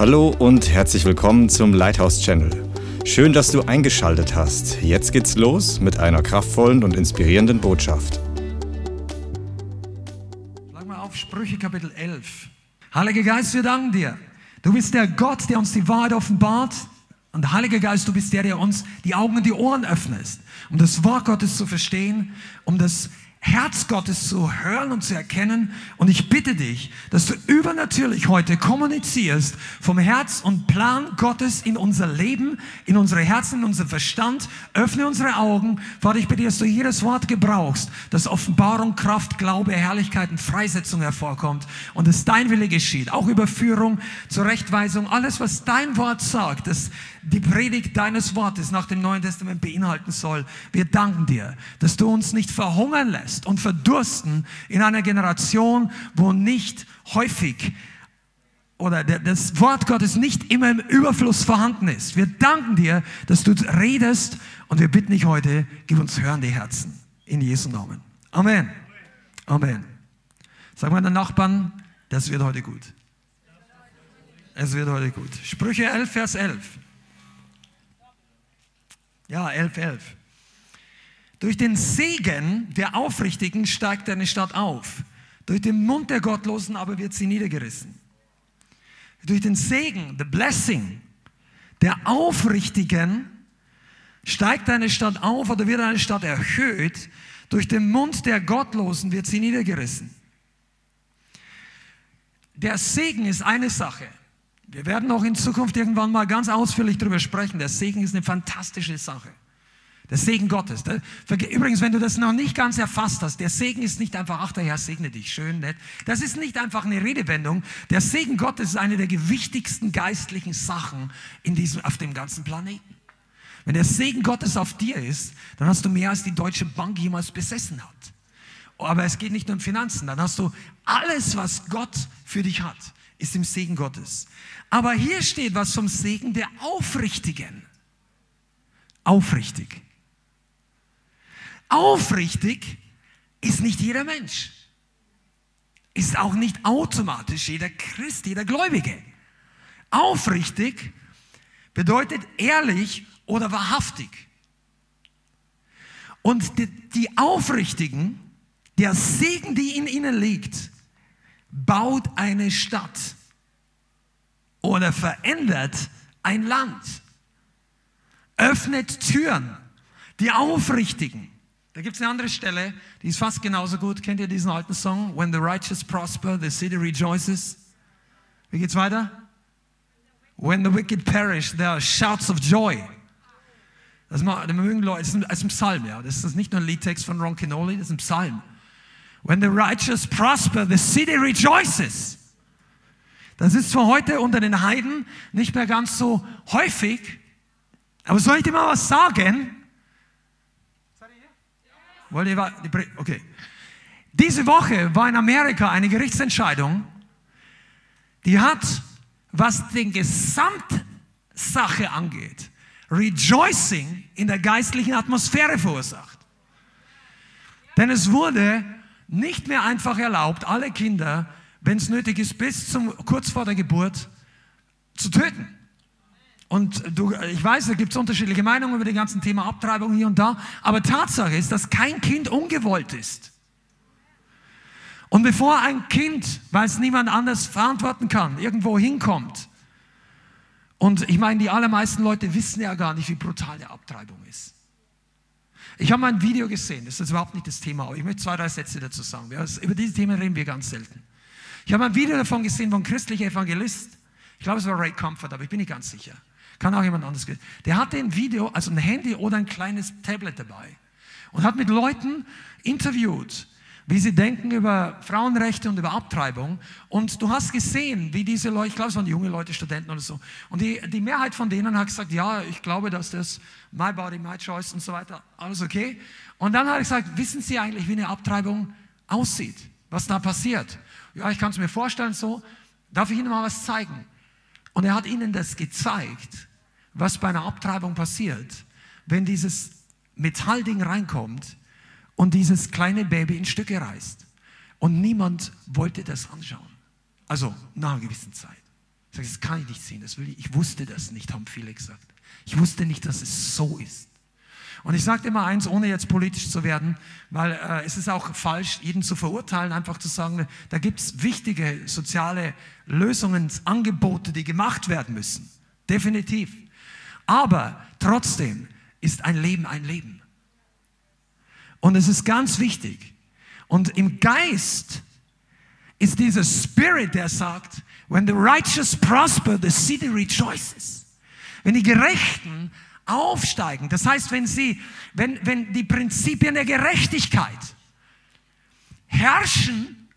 Hallo und herzlich willkommen zum Lighthouse Channel. Schön, dass du eingeschaltet hast. Jetzt geht's los mit einer kraftvollen und inspirierenden Botschaft. Schlag mal auf Sprüche Kapitel 11. Heiliger Geist, wir danken dir. Du bist der Gott, der uns die Wahrheit offenbart. Und Heiliger Geist, du bist der, der uns die Augen und die Ohren öffnest, um das Wort Gottes zu verstehen, um das Herz Gottes zu hören und zu erkennen. Und ich bitte dich, dass du übernatürlich heute kommunizierst vom Herz und Plan Gottes in unser Leben, in unsere Herzen, in unser Verstand. Öffne unsere Augen. Vater, ich bitte, dass du jedes Wort gebrauchst, dass Offenbarung, Kraft, Glaube, Herrlichkeit und Freisetzung hervorkommt und dass dein Wille geschieht. Auch Überführung, Zurechtweisung, alles, was dein Wort sagt, dass die Predigt deines Wortes nach dem Neuen Testament beinhalten soll. Wir danken dir, dass du uns nicht verhungern lässt und verdursten in einer Generation, wo nicht häufig oder das Wort Gottes nicht immer im Überfluss vorhanden ist. Wir danken dir, dass du redest und wir bitten dich heute, gib uns hörende Herzen. In Jesu Namen. Amen. Amen. Sag mal den Nachbarn, das wird heute gut. Es wird heute gut. Sprüche 11, Vers 11. Ja, 11, 11. Durch den Segen der Aufrichtigen steigt eine Stadt auf. Durch den Mund der Gottlosen aber wird sie niedergerissen. Durch den Segen, the blessing der Aufrichtigen steigt eine Stadt auf oder wird eine Stadt erhöht. Durch den Mund der Gottlosen wird sie niedergerissen. Der Segen ist eine Sache. Wir werden auch in Zukunft irgendwann mal ganz ausführlich darüber sprechen. Der Segen ist eine fantastische Sache. Der Segen Gottes. Übrigens, wenn du das noch nicht ganz erfasst hast, der Segen ist nicht einfach, ach, der Herr segne dich, schön, nett. Das ist nicht einfach eine Redewendung. Der Segen Gottes ist eine der gewichtigsten geistlichen Sachen in diesem, auf dem ganzen Planeten. Wenn der Segen Gottes auf dir ist, dann hast du mehr als die Deutsche Bank jemals besessen hat. Aber es geht nicht nur um Finanzen, dann hast du alles, was Gott für dich hat, ist im Segen Gottes. Aber hier steht was vom Segen der Aufrichtigen. Aufrichtig. Aufrichtig ist nicht jeder Mensch. Ist auch nicht automatisch jeder Christ, jeder Gläubige. Aufrichtig bedeutet ehrlich oder wahrhaftig. Und die, Aufrichtigen, der Segen, die in ihnen liegt, baut eine Stadt oder verändert ein Land, öffnet Türen, die Aufrichtigen. Da gibt es eine andere Stelle, die ist fast genauso gut. Kennt ihr diesen alten Song? When the righteous prosper, the city rejoices. Wie geht's weiter? When the wicked perish, there are shouts of joy. Das ist ein Psalm, ja. Das ist nicht nur ein Liedtext von Ron Canoli, das ist ein Psalm. When the righteous prosper, the city rejoices. Das ist zwar heute unter den Heiden nicht mehr ganz so häufig, aber soll ich dir mal was sagen? Wollt ihr, okay. Diese Woche war in Amerika eine Gerichtsentscheidung, die hat, was den Gesamtsache angeht, Rejoicing in der geistlichen Atmosphäre verursacht. Denn es wurde nicht mehr einfach erlaubt, alle Kinder wenn es nötig ist, bis zum, kurz vor der Geburt zu töten. Und du, ich weiß, da gibt es unterschiedliche Meinungen über das ganze Thema Abtreibung hier und da, aber Tatsache ist, dass kein Kind ungewollt ist. Und bevor ein Kind, weil es niemand anders verantworten kann, irgendwo hinkommt, und ich meine, die allermeisten Leute wissen ja gar nicht, wie brutal die Abtreibung ist. Ich habe mal ein Video gesehen, das ist überhaupt nicht das Thema, aber ich möchte zwei, drei Sätze dazu sagen. Über diese Themen reden wir ganz selten. Ich habe ein Video davon gesehen, wo ein christlicher Evangelist, ich glaube, es war Ray Comfort, aber ich bin nicht ganz sicher. Kann auch jemand anderes. Der hatte ein Video, also ein Handy oder ein kleines Tablet dabei und hat mit Leuten interviewt, wie sie denken über Frauenrechte und über Abtreibung. Und du hast gesehen, wie diese Leute, ich glaube, es waren junge Leute, Studenten oder so. Und die, die Mehrheit von denen hat gesagt, ja, ich glaube, dass das my body, my choice und so weiter, alles okay. Und dann hat er gesagt, wissen Sie eigentlich, wie eine Abtreibung aussieht? Was da passiert? ja, ich kann es mir vorstellen so, darf ich Ihnen mal was zeigen? Und er hat ihnen das gezeigt, was bei einer Abtreibung passiert, wenn dieses Metallding reinkommt und dieses kleine Baby in Stücke reißt. Und niemand wollte das anschauen. Also nach einer gewissen Zeit. Ich sage, das kann ich nicht sehen, das will ich. Ich wusste das nicht, haben viele gesagt. Ich wusste nicht, dass es so ist. Und ich sage immer eins, ohne jetzt politisch zu werden, weil äh, es ist auch falsch, jeden zu verurteilen, einfach zu sagen, da gibt es wichtige soziale Lösungen, Angebote, die gemacht werden müssen. Definitiv. Aber trotzdem ist ein Leben ein Leben. Und es ist ganz wichtig. Und im Geist ist dieser Spirit, der sagt, when the righteous prosper, the city rejoices. Wenn die Gerechten aufsteigen. Das heißt, wenn sie, wenn, wenn die Prinzipien der Gerechtigkeit herrschen,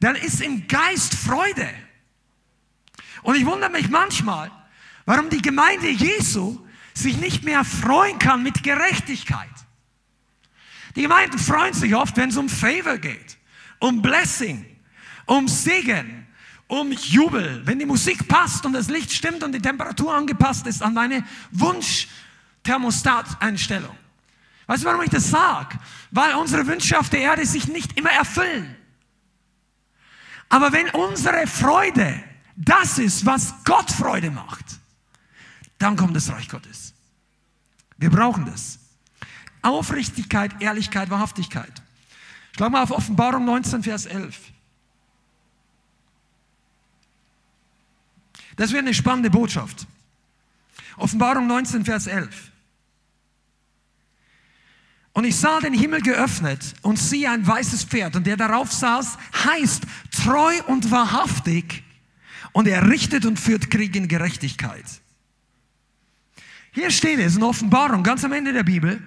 dann ist im Geist Freude. Und ich wundere mich manchmal, warum die Gemeinde Jesu sich nicht mehr freuen kann mit Gerechtigkeit. Die Gemeinden freuen sich oft, wenn es um Favor geht, um Blessing, um Segen, um Jubel, wenn die Musik passt und das Licht stimmt und die Temperatur angepasst ist an meine Wunsch-Thermostat-Einstellung. Weißt du, warum ich das sage? Weil unsere Wünsche auf der Erde sich nicht immer erfüllen. Aber wenn unsere Freude das ist, was Gott Freude macht, dann kommt das Reich Gottes. Wir brauchen das. Aufrichtigkeit, Ehrlichkeit, Wahrhaftigkeit. Schlag mal auf Offenbarung 19, Vers 11. Das wäre eine spannende Botschaft. Offenbarung 19, Vers 11. Und ich sah den Himmel geöffnet und siehe ein weißes Pferd und der darauf saß, heißt treu und wahrhaftig und er richtet und führt Krieg in Gerechtigkeit. Hier steht es in Offenbarung, ganz am Ende der Bibel,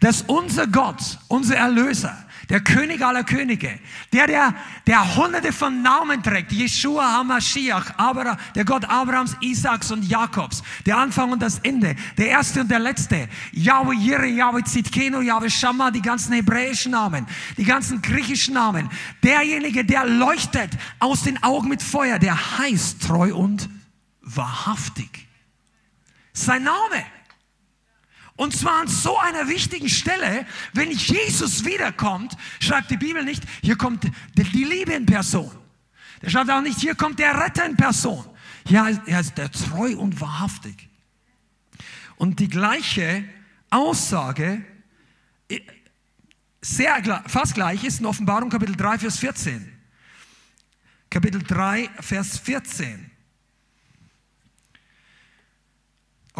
dass unser Gott, unser Erlöser, der König aller Könige, der, der, der hunderte von Namen trägt, Yeshua HaMashiach, aber der Gott Abrahams, Isaaks und Jakobs, der Anfang und das Ende, der Erste und der Letzte, Yahweh Jireh, Yahweh Zitkenu, Yahweh Shammah, die ganzen hebräischen Namen, die ganzen griechischen Namen, derjenige, der leuchtet aus den Augen mit Feuer, der heißt treu und wahrhaftig. Sein Name. Und zwar an so einer wichtigen Stelle, wenn Jesus wiederkommt, schreibt die Bibel nicht, hier kommt die Liebe in Person. Der schreibt auch nicht, hier kommt der Retter in Person. Hier heißt, er ist der treu und wahrhaftig. Und die gleiche Aussage, sehr, fast gleich, ist in Offenbarung Kapitel 3, Vers 14. Kapitel 3, Vers 14.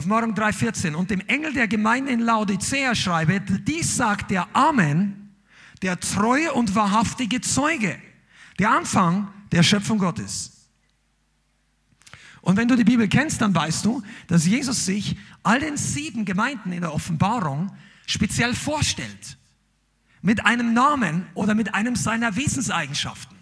Offenbarung 3,14. Und dem Engel der Gemeinde in Laodicea schreibe, dies sagt der Amen, der treue und wahrhaftige Zeuge, der Anfang der Schöpfung Gottes. Und wenn du die Bibel kennst, dann weißt du, dass Jesus sich all den sieben Gemeinden in der Offenbarung speziell vorstellt. Mit einem Namen oder mit einem seiner Wesenseigenschaften.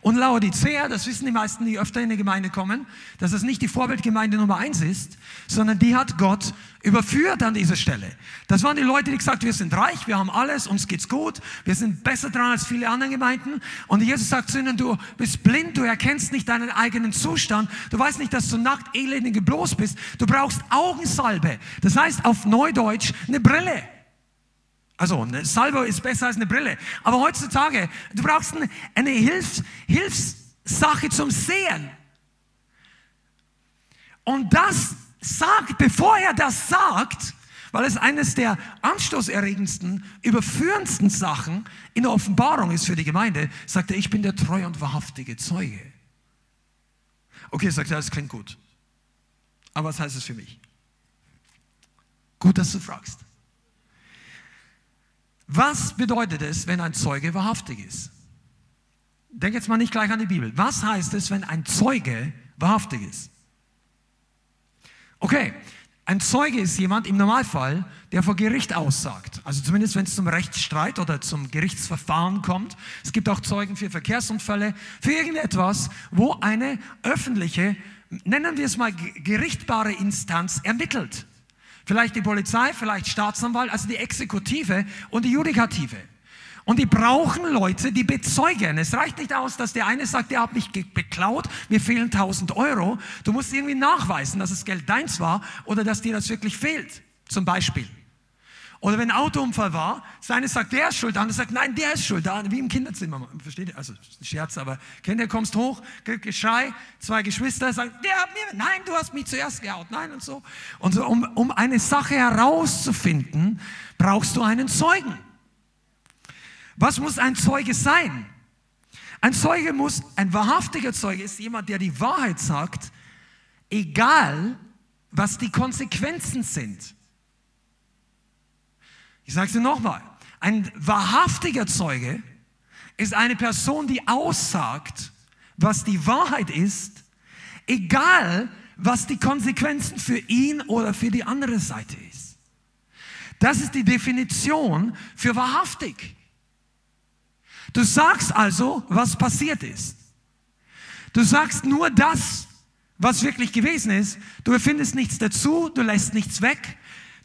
Und Laodicea, das wissen die meisten, die öfter in die Gemeinde kommen, dass es nicht die Vorbildgemeinde Nummer eins ist, sondern die hat Gott überführt an dieser Stelle. Das waren die Leute, die gesagt, wir sind reich, wir haben alles, uns geht's gut, wir sind besser dran als viele andere Gemeinden. Und Jesus sagt zu ihnen, du bist blind, du erkennst nicht deinen eigenen Zustand, du weißt nicht, dass du nackt, elend, geblos bist, du brauchst Augensalbe. Das heißt auf Neudeutsch eine Brille. Also eine Salbe ist besser als eine Brille. Aber heutzutage, du brauchst eine, Hilfs, Hilfssache zum Sehen. Und das sagt, bevor er das sagt, weil es eines der anstoßerregendsten, überführendsten Sachen in der Offenbarung ist für die Gemeinde, sagt er, ich bin der treue und wahrhaftige Zeuge. Okay, sagt er, das klingt gut. Aber was heißt es für mich? Gut, dass du fragst. Was bedeutet es, wenn ein Zeuge wahrhaftig ist? Denk jetzt mal nicht gleich an die Bibel. Was heißt es, wenn ein Zeuge wahrhaftig ist? Okay, ein Zeuge ist jemand im Normalfall, der vor Gericht aussagt. Also zumindest, wenn es zum Rechtsstreit oder zum Gerichtsverfahren kommt. Es gibt auch Zeugen für Verkehrsunfälle, für irgendetwas, wo eine öffentliche, nennen wir es mal gerichtbare Instanz ermittelt. Vielleicht die Polizei, vielleicht Staatsanwalt, also die Exekutive und die Judikative. Und die brauchen Leute, die bezeugen. Es reicht nicht aus, dass der eine sagt, der hat mich beklaut, mir fehlen 1000 Euro. Du musst irgendwie nachweisen, dass das Geld deins war oder dass dir das wirklich fehlt, zum Beispiel. Oder wenn ein Autounfall war, seine sagt, der ist schuld, der andere sagt, nein, der ist schuld, wie im Kinderzimmer, versteht ihr? Also, Scherz, aber kennt ihr, kommst hoch, Geschrei, zwei Geschwister sagen, der hat mir, nein, du hast mich zuerst gehaut, nein und so. Und so, um, um eine Sache herauszufinden, brauchst du einen Zeugen. Was muss ein Zeuge sein? Ein Zeuge muss, ein wahrhaftiger Zeuge ist jemand, der die Wahrheit sagt, egal was die Konsequenzen sind. Ich sage es dir nochmal. Ein wahrhaftiger Zeuge ist eine Person, die aussagt, was die Wahrheit ist, egal was die Konsequenzen für ihn oder für die andere Seite ist. Das ist die Definition für wahrhaftig. Du sagst also, was passiert ist. Du sagst nur das, was wirklich gewesen ist. Du erfindest nichts dazu, du lässt nichts weg,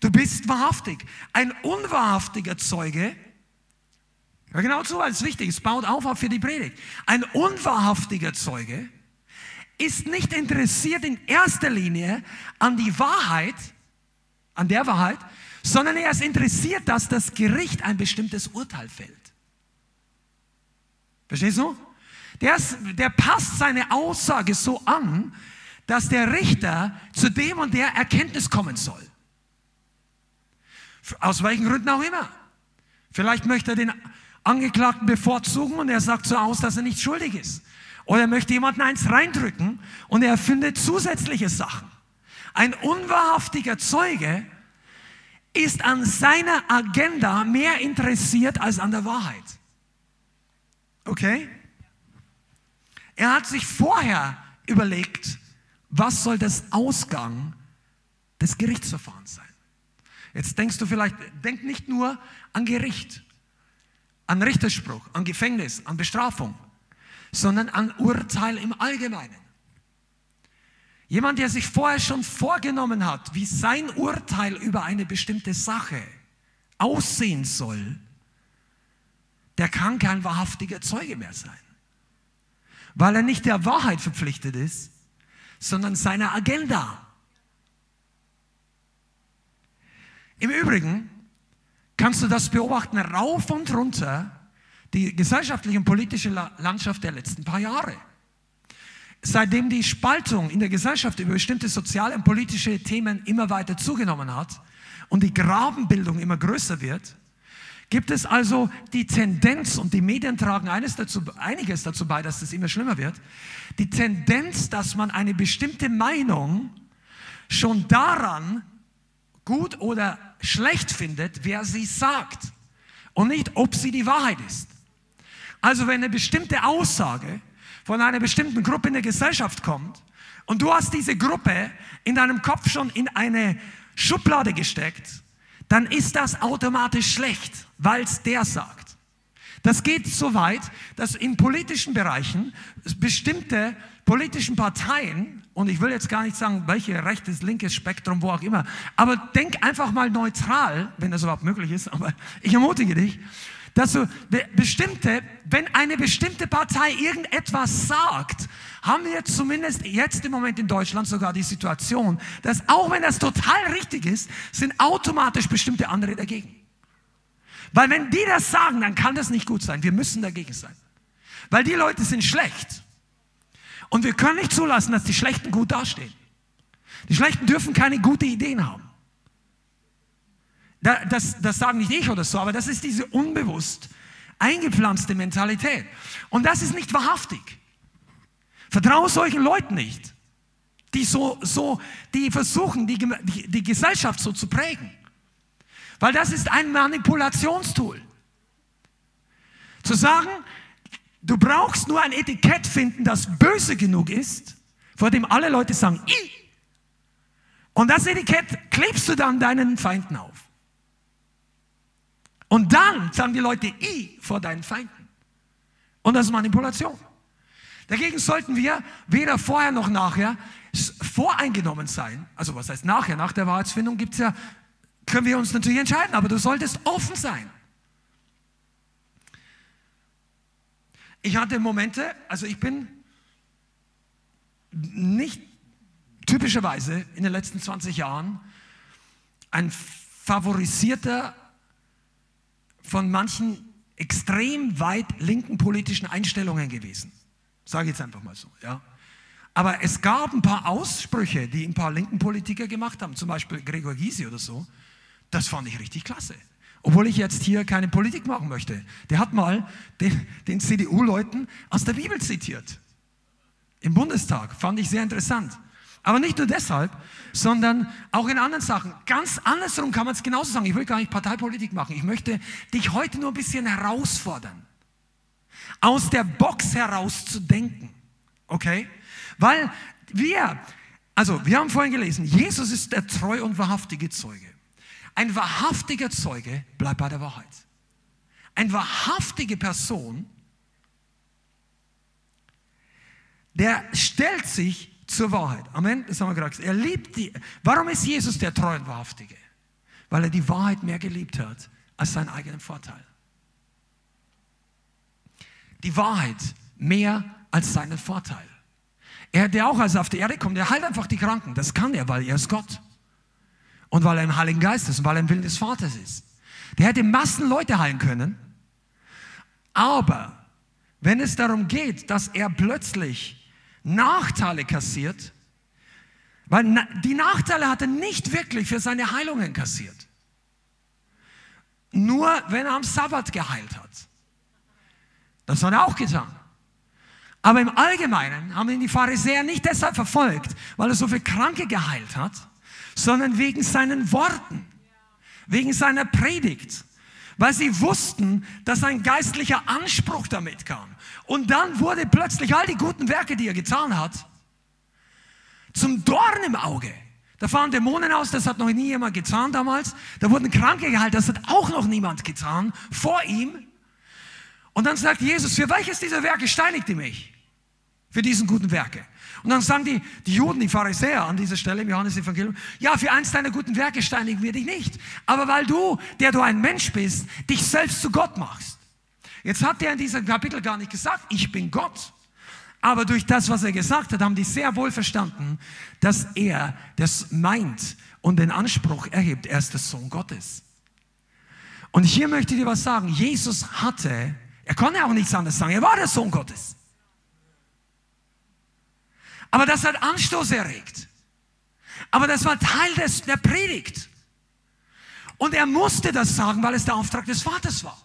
Du bist wahrhaftig. Ein unwahrhaftiger Zeuge, hör genau zu, weil es wichtig ist, baut auf, für die Predigt. Ein unwahrhaftiger Zeuge ist nicht interessiert in erster Linie an die Wahrheit, an der Wahrheit, sondern er ist interessiert, dass das Gericht ein bestimmtes Urteil fällt. Verstehst du? Der, ist, der passt seine Aussage so an, dass der Richter zu dem und der Erkenntnis kommen soll. Aus welchen Gründen auch immer. Vielleicht möchte er den Angeklagten bevorzugen und er sagt so aus, dass er nicht schuldig ist. Oder er möchte jemanden eins reindrücken und er findet zusätzliche Sachen. Ein unwahrhaftiger Zeuge ist an seiner Agenda mehr interessiert als an der Wahrheit. Okay? Er hat sich vorher überlegt, was soll das Ausgang des Gerichtsverfahrens sein. Jetzt denkst du vielleicht, denk nicht nur an Gericht, an Richterspruch, an Gefängnis, an Bestrafung, sondern an Urteil im Allgemeinen. Jemand, der sich vorher schon vorgenommen hat, wie sein Urteil über eine bestimmte Sache aussehen soll, der kann kein wahrhaftiger Zeuge mehr sein. Weil er nicht der Wahrheit verpflichtet ist, sondern seiner Agenda. Im Übrigen kannst du das beobachten rauf und runter, die gesellschaftliche und politische Landschaft der letzten paar Jahre. Seitdem die Spaltung in der Gesellschaft über bestimmte soziale und politische Themen immer weiter zugenommen hat und die Grabenbildung immer größer wird, gibt es also die Tendenz, und die Medien tragen eines dazu, einiges dazu bei, dass es immer schlimmer wird, die Tendenz, dass man eine bestimmte Meinung schon daran gut oder schlecht findet, wer sie sagt und nicht, ob sie die Wahrheit ist. Also wenn eine bestimmte Aussage von einer bestimmten Gruppe in der Gesellschaft kommt und du hast diese Gruppe in deinem Kopf schon in eine Schublade gesteckt, dann ist das automatisch schlecht, weil es der sagt. Das geht so weit, dass in politischen Bereichen bestimmte politischen Parteien und ich will jetzt gar nicht sagen, welche rechtes, linkes Spektrum, wo auch immer, aber denk einfach mal neutral, wenn das überhaupt möglich ist, aber ich ermutige dich, dass du bestimmte, wenn eine bestimmte Partei irgendetwas sagt, haben wir zumindest jetzt im Moment in Deutschland sogar die Situation, dass auch wenn das total richtig ist, sind automatisch bestimmte andere dagegen. Weil wenn die das sagen, dann kann das nicht gut sein. Wir müssen dagegen sein. Weil die Leute sind schlecht. Und wir können nicht zulassen, dass die Schlechten gut dastehen. Die Schlechten dürfen keine guten Ideen haben. Das, das sagen nicht ich oder so, aber das ist diese unbewusst eingepflanzte Mentalität. Und das ist nicht wahrhaftig. Vertraue solchen Leuten nicht, die so, so, die versuchen, die, die, die Gesellschaft so zu prägen. Weil das ist ein Manipulationstool. Zu sagen, Du brauchst nur ein Etikett finden, das böse genug ist, vor dem alle Leute sagen, I. Und das Etikett klebst du dann deinen Feinden auf. Und dann sagen die Leute I vor deinen Feinden. Und das ist Manipulation. Dagegen sollten wir weder vorher noch nachher voreingenommen sein. Also was heißt nachher? Nach der Wahrheitsfindung gibt's ja, können wir uns natürlich entscheiden, aber du solltest offen sein. Ich hatte Momente, also ich bin nicht typischerweise in den letzten 20 Jahren ein favorisierter von manchen extrem weit linken politischen Einstellungen gewesen. Sage ich jetzt einfach mal so, ja. Aber es gab ein paar Aussprüche, die ein paar linken Politiker gemacht haben, zum Beispiel Gregor Gysi oder so. Das fand ich richtig klasse. Obwohl ich jetzt hier keine Politik machen möchte. Der hat mal den, den CDU-Leuten aus der Bibel zitiert. Im Bundestag. Fand ich sehr interessant. Aber nicht nur deshalb, sondern auch in anderen Sachen. Ganz andersrum kann man es genauso sagen. Ich will gar nicht Parteipolitik machen. Ich möchte dich heute nur ein bisschen herausfordern. Aus der Box heraus zu denken. Okay? Weil wir, also wir haben vorhin gelesen, Jesus ist der treu und wahrhaftige Zeuge. Ein wahrhaftiger Zeuge bleibt bei der Wahrheit. Eine wahrhaftige Person, der stellt sich zur Wahrheit. Amen. Das haben wir gerade gesagt. Er liebt die. Warum ist Jesus der treue und wahrhaftige? Weil er die Wahrheit mehr geliebt hat als seinen eigenen Vorteil. Die Wahrheit mehr als seinen Vorteil. Er, der auch als er auf die Erde kommt, der heilt einfach die Kranken. Das kann er, weil er ist Gott. Und weil er im Heiligen Geist ist und weil er im Willen des Vaters ist. Der hätte Massen Leute heilen können. Aber wenn es darum geht, dass er plötzlich Nachteile kassiert, weil die Nachteile hat er nicht wirklich für seine Heilungen kassiert. Nur wenn er am Sabbat geheilt hat. Das hat er auch getan. Aber im Allgemeinen haben ihn die Pharisäer nicht deshalb verfolgt, weil er so viele Kranke geheilt hat, sondern wegen seinen Worten, wegen seiner Predigt, weil sie wussten, dass ein geistlicher Anspruch damit kam. Und dann wurde plötzlich all die guten Werke, die er getan hat, zum Dorn im Auge. Da fahren Dämonen aus, das hat noch nie jemand getan damals. Da wurden Kranke geheilt, das hat auch noch niemand getan vor ihm. Und dann sagt Jesus, für welches dieser Werke steinigt ihr mich? Für diesen guten Werke. Und dann sagen die, die Juden, die Pharisäer an dieser Stelle im Johannes-Evangelium, ja, für eins deiner guten Werke steinigen wir dich nicht. Aber weil du, der du ein Mensch bist, dich selbst zu Gott machst. Jetzt hat er in diesem Kapitel gar nicht gesagt, ich bin Gott. Aber durch das, was er gesagt hat, haben die sehr wohl verstanden, dass er das meint und den Anspruch erhebt, er ist der Sohn Gottes. Und hier möchte ich dir was sagen. Jesus hatte, er konnte auch nichts anderes sagen, er war der Sohn Gottes. Aber das hat Anstoß erregt. Aber das war Teil des, der Predigt. Und er musste das sagen, weil es der Auftrag des Vaters war.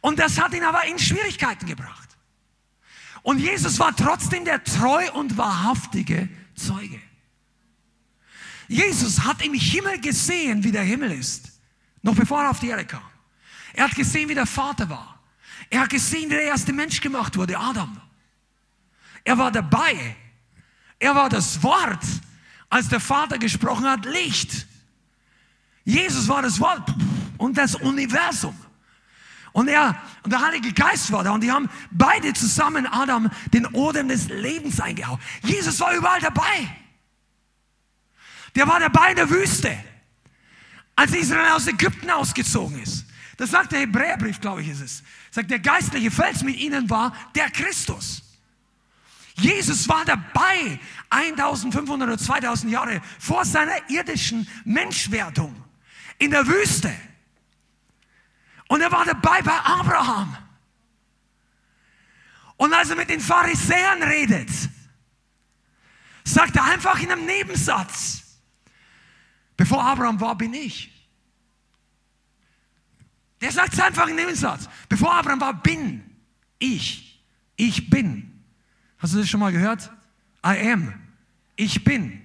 Und das hat ihn aber in Schwierigkeiten gebracht. Und Jesus war trotzdem der treu und wahrhaftige Zeuge. Jesus hat im Himmel gesehen, wie der Himmel ist, noch bevor er auf die Erde kam. Er hat gesehen, wie der Vater war. Er hat gesehen, wie der erste Mensch gemacht wurde, Adam. Er war dabei. Er war das Wort, als der Vater gesprochen hat, Licht. Jesus war das Wort und das Universum. Und er und der Heilige Geist war da und die haben beide zusammen Adam den Odem des Lebens eingehauen. Jesus war überall dabei. Der war dabei in der Wüste, als Israel aus Ägypten ausgezogen ist. Das sagt der Hebräerbrief, glaube ich, ist es. Sagt, der geistliche Fels mit ihnen war der Christus. Jesus war dabei 1500 oder 2000 Jahre vor seiner irdischen Menschwerdung in der Wüste. Und er war dabei bei Abraham. Und als er mit den Pharisäern redet, sagt er einfach in einem Nebensatz, bevor Abraham war, bin ich. Der sagt es einfach in einem Nebensatz. Bevor Abraham war, bin ich. Ich bin. Hast du das schon mal gehört? I am. Ich bin.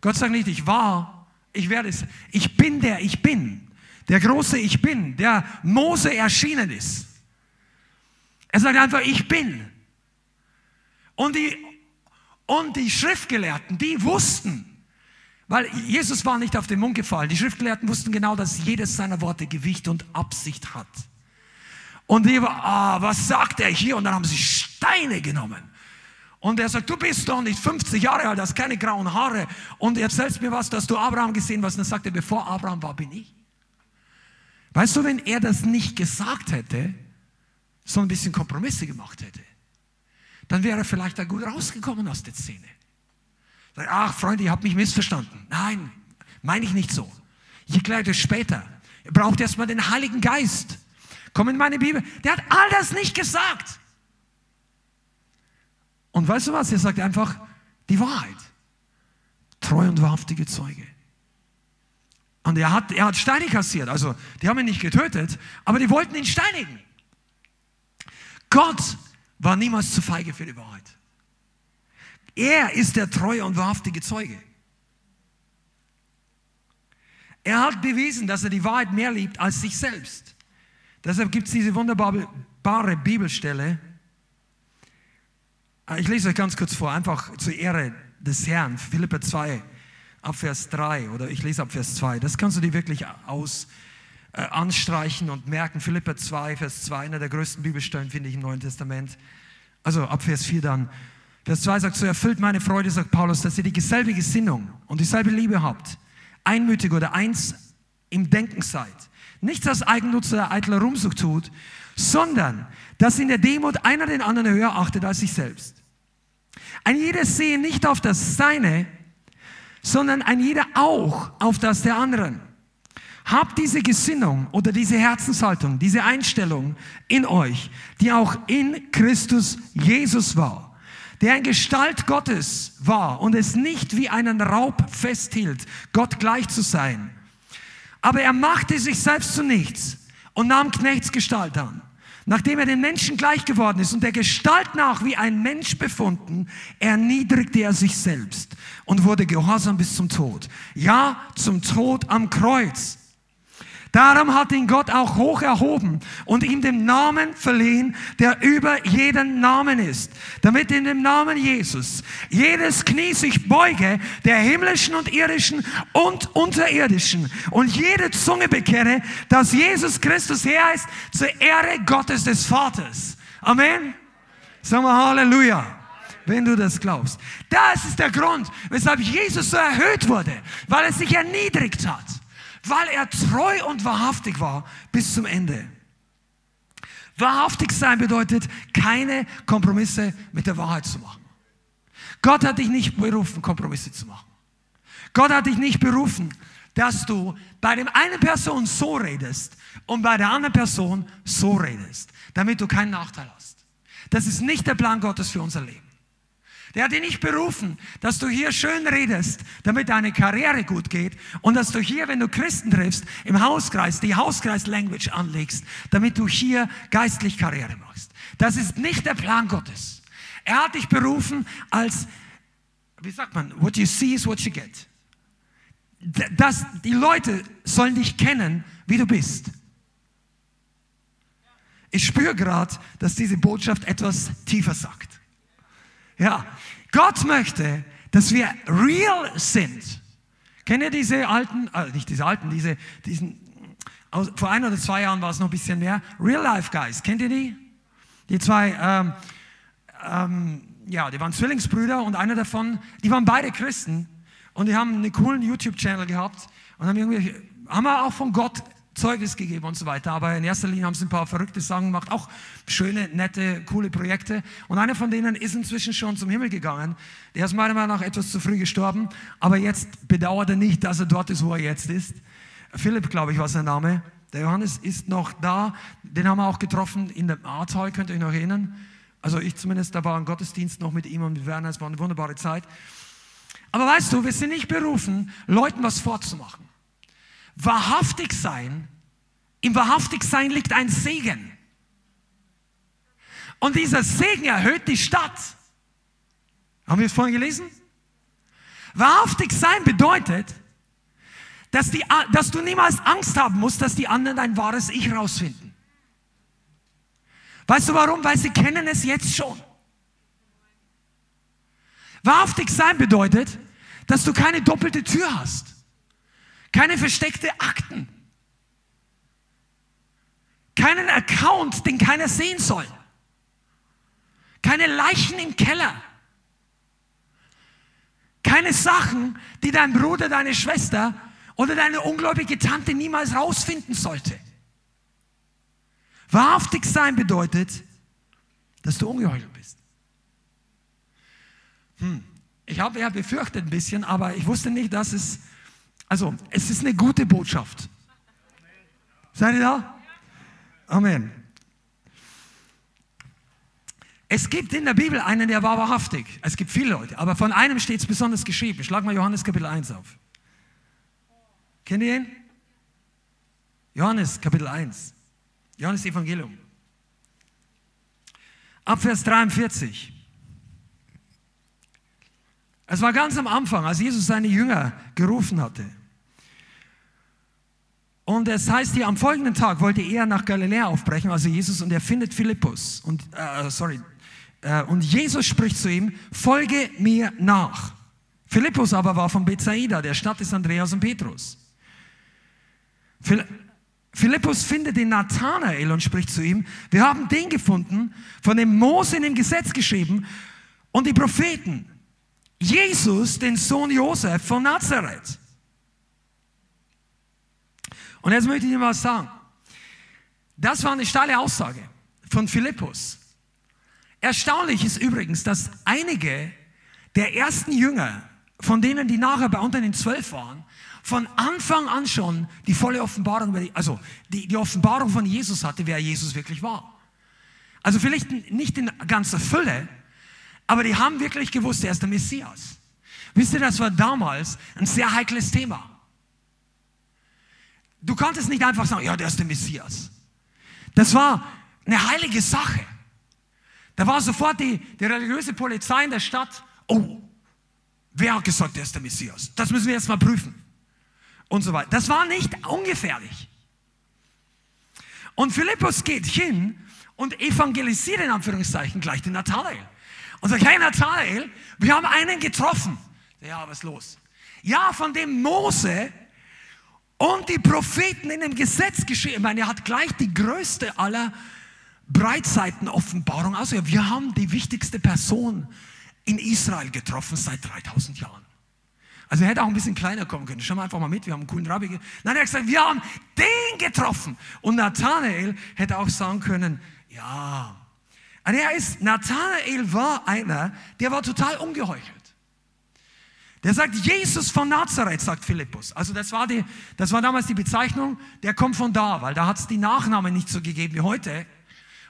Gott sagt nicht, ich war, ich werde es. Ich bin der, ich bin der große Ich Bin, der Mose erschienen ist. Er sagt einfach, ich bin. Und die, und die Schriftgelehrten, die wussten, weil Jesus war nicht auf den Mund gefallen, die Schriftgelehrten wussten genau, dass jedes seiner Worte Gewicht und Absicht hat. Und die war, ah, was sagt er hier? Und dann haben sie Steine genommen. Und er sagt, du bist doch nicht 50 Jahre alt, hast keine grauen Haare und erzählst mir was, dass du Abraham gesehen hast. Und dann sagt er, bevor Abraham war, bin ich. Weißt du, wenn er das nicht gesagt hätte, sondern ein bisschen Kompromisse gemacht hätte, dann wäre er vielleicht da gut rausgekommen aus der Szene. Ach, Freunde, ihr habt mich missverstanden. Nein, meine ich nicht so. Ich erkläre das später. Ihr braucht erstmal den Heiligen Geist. Komm in meine Bibel. Der hat all das nicht gesagt. Und weißt du was? Er sagt einfach die Wahrheit. Treu und wahrhaftige Zeuge. Und er hat, er hat Steine kassiert. Also, die haben ihn nicht getötet, aber die wollten ihn steinigen. Gott war niemals zu feige für die Wahrheit. Er ist der treue und wahrhaftige Zeuge. Er hat bewiesen, dass er die Wahrheit mehr liebt als sich selbst. Deshalb gibt es diese wunderbare Bibelstelle. Ich lese euch ganz kurz vor, einfach zur Ehre des Herrn, Philippa 2, ab Vers 3 oder ich lese ab Vers 2. Das kannst du dir wirklich aus, äh, anstreichen und merken. Philippa 2, Vers 2, einer der größten Bibelstellen finde ich im Neuen Testament. Also ab Vers 4 dann. Vers 2 sagt, so erfüllt meine Freude, sagt Paulus, dass ihr die dieselbe Gesinnung und dieselbe Liebe habt einmütig oder eins im Denken seid. Nichts aus Eigennutz oder eitler Rumsucht tut, sondern dass in der Demut einer den anderen höher achtet als sich selbst. Ein jeder sehe nicht auf das Seine, sondern ein jeder auch auf das der anderen. Habt diese Gesinnung oder diese Herzenshaltung, diese Einstellung in euch, die auch in Christus Jesus war der in Gestalt Gottes war und es nicht wie einen Raub festhielt, Gott gleich zu sein. Aber er machte sich selbst zu nichts und nahm Knechtsgestalt an. Nachdem er den Menschen gleich geworden ist und der Gestalt nach wie ein Mensch befunden, erniedrigte er sich selbst und wurde gehorsam bis zum Tod. Ja, zum Tod am Kreuz. Darum hat ihn Gott auch hoch erhoben und ihm den Namen verliehen, der über jeden Namen ist, damit in dem Namen Jesus jedes Knie sich beuge, der himmlischen und irdischen und unterirdischen, und jede Zunge bekenne, dass Jesus Christus Herr ist, zur Ehre Gottes des Vaters. Amen. Sagen wir Halleluja wenn du das glaubst. Das ist der Grund, weshalb Jesus so erhöht wurde, weil er sich erniedrigt hat weil er treu und wahrhaftig war bis zum Ende. Wahrhaftig sein bedeutet, keine Kompromisse mit der Wahrheit zu machen. Gott hat dich nicht berufen, Kompromisse zu machen. Gott hat dich nicht berufen, dass du bei dem einen Person so redest und bei der anderen Person so redest, damit du keinen Nachteil hast. Das ist nicht der Plan Gottes für unser Leben. Der hat dich nicht berufen, dass du hier schön redest, damit deine Karriere gut geht und dass du hier, wenn du Christen triffst, im Hauskreis die Hauskreis-Language anlegst, damit du hier geistlich Karriere machst. Das ist nicht der Plan Gottes. Er hat dich berufen als, wie sagt man, what you see is what you get. Dass die Leute sollen dich kennen, wie du bist. Ich spüre gerade, dass diese Botschaft etwas tiefer sagt. Ja, Gott möchte, dass wir real sind. Kennt ihr diese alten, äh, nicht diese alten, diese, diesen, aus, vor ein oder zwei Jahren war es noch ein bisschen mehr, Real Life Guys, kennt ihr die? Die zwei, ähm, ähm, ja, die waren Zwillingsbrüder und einer davon, die waren beide Christen und die haben einen coolen YouTube-Channel gehabt und haben irgendwie, haben auch von Gott Zeugnis gegeben und so weiter. Aber in erster Linie haben sie ein paar verrückte Sachen gemacht, auch schöne, nette, coole Projekte. Und einer von denen ist inzwischen schon zum Himmel gegangen. Der ist meiner Meinung nach etwas zu früh gestorben, aber jetzt bedauert er nicht, dass er dort ist, wo er jetzt ist. Philipp, glaube ich, war sein Name. Der Johannes ist noch da. Den haben wir auch getroffen in der Ahrtal, könnt ihr euch noch erinnern. Also ich zumindest, da war ein Gottesdienst noch mit ihm und mit Werner. Es war eine wunderbare Zeit. Aber weißt du, wir sind nicht berufen, Leuten was vorzumachen. Wahrhaftig sein, im wahrhaftig sein liegt ein Segen. Und dieser Segen erhöht die Stadt. Haben wir es vorhin gelesen? Wahrhaftig sein bedeutet, dass, die, dass du niemals Angst haben musst, dass die anderen dein wahres Ich rausfinden. Weißt du warum? Weil sie kennen es jetzt schon. Wahrhaftig sein bedeutet, dass du keine doppelte Tür hast. Keine versteckte Akten. Keinen Account, den keiner sehen soll. Keine Leichen im Keller. Keine Sachen, die dein Bruder, deine Schwester oder deine ungläubige Tante niemals rausfinden sollte. Wahrhaftig sein bedeutet, dass du ungeheuchelt bist. Hm. Ich habe ja befürchtet ein bisschen, aber ich wusste nicht, dass es also, es ist eine gute Botschaft. Seid ihr da? Amen. Es gibt in der Bibel einen, der war wahrhaftig. Es gibt viele Leute, aber von einem steht es besonders geschrieben. Schlag mal Johannes Kapitel 1 auf. Kennt ihr ihn? Johannes Kapitel 1. Johannes Evangelium. Ab Vers 43. Es war ganz am Anfang, als Jesus seine Jünger gerufen hatte. Und es heißt hier, am folgenden Tag wollte er nach Galiläa aufbrechen, also Jesus, und er findet Philippus. Und, äh, sorry, äh, und Jesus spricht zu ihm, folge mir nach. Philippus aber war von Bethsaida, der Stadt des Andreas und Petrus. Philippus findet den Nathanael und spricht zu ihm, wir haben den gefunden, von dem Mose in dem Gesetz geschrieben und die Propheten. Jesus, den Sohn Josef von Nazareth. Und jetzt möchte ich dir mal sagen, das war eine steile Aussage von Philippus. Erstaunlich ist übrigens, dass einige der ersten Jünger, von denen die nachher bei unter den zwölf waren, von Anfang an schon die volle Offenbarung, also die, die Offenbarung von Jesus hatte, wer Jesus wirklich war. Also vielleicht nicht in ganzer Fülle, aber die haben wirklich gewusst, er ist der Messias. Wisst ihr, das war damals ein sehr heikles Thema. Du konntest nicht einfach sagen, ja, der ist der Messias. Das war eine heilige Sache. Da war sofort die, die religiöse Polizei in der Stadt. Oh, wer hat gesagt, der ist der Messias? Das müssen wir jetzt mal prüfen. Und so weiter. Das war nicht ungefährlich. Und Philippus geht hin und evangelisiert in Anführungszeichen gleich den Nathanael. Und sagt, hey Nathanael, wir haben einen getroffen. Ja, was ist los? Ja, von dem Mose und die Propheten in dem Gesetz geschrieben. Ich meine, er hat gleich die größte aller Breitseiten-Offenbarung. Also wir haben die wichtigste Person in Israel getroffen seit 3000 Jahren. Also er hätte auch ein bisschen kleiner kommen können. Schau mal einfach mal mit, wir haben einen coolen Rabbi. Nein, er hat gesagt, wir haben den getroffen. Und Nathanael hätte auch sagen können, ja. Und er ist, Nathanael war einer, der war total ungeheuchelt. Der sagt, Jesus von Nazareth, sagt Philippus. Also das war, die, das war damals die Bezeichnung, der kommt von da, weil da hat es die Nachnamen nicht so gegeben wie heute.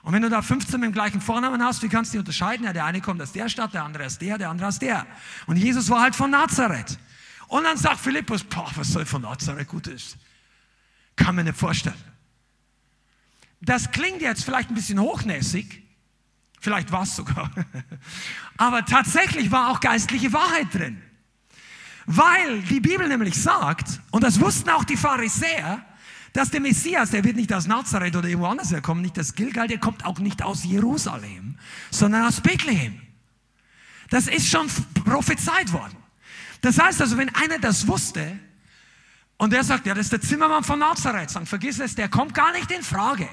Und wenn du da 15 mit dem gleichen Vornamen hast, wie kannst du die unterscheiden? Ja, der eine kommt aus der Stadt, der andere aus der, der andere aus der. Und Jesus war halt von Nazareth. Und dann sagt Philippus, boah, was soll von Nazareth Gutes? Kann man nicht vorstellen. Das klingt jetzt vielleicht ein bisschen hochnäsig, vielleicht war es sogar, aber tatsächlich war auch geistliche Wahrheit drin. Weil die Bibel nämlich sagt, und das wussten auch die Pharisäer, dass der Messias, der wird nicht aus Nazareth oder irgendwo anders herkommen, nicht aus Gilgal, der kommt auch nicht aus Jerusalem, sondern aus Bethlehem. Das ist schon prophezeit worden. Das heißt also, wenn einer das wusste und der sagt, ja, das ist der Zimmermann von Nazareth, sagen, vergiss es, der kommt gar nicht in Frage,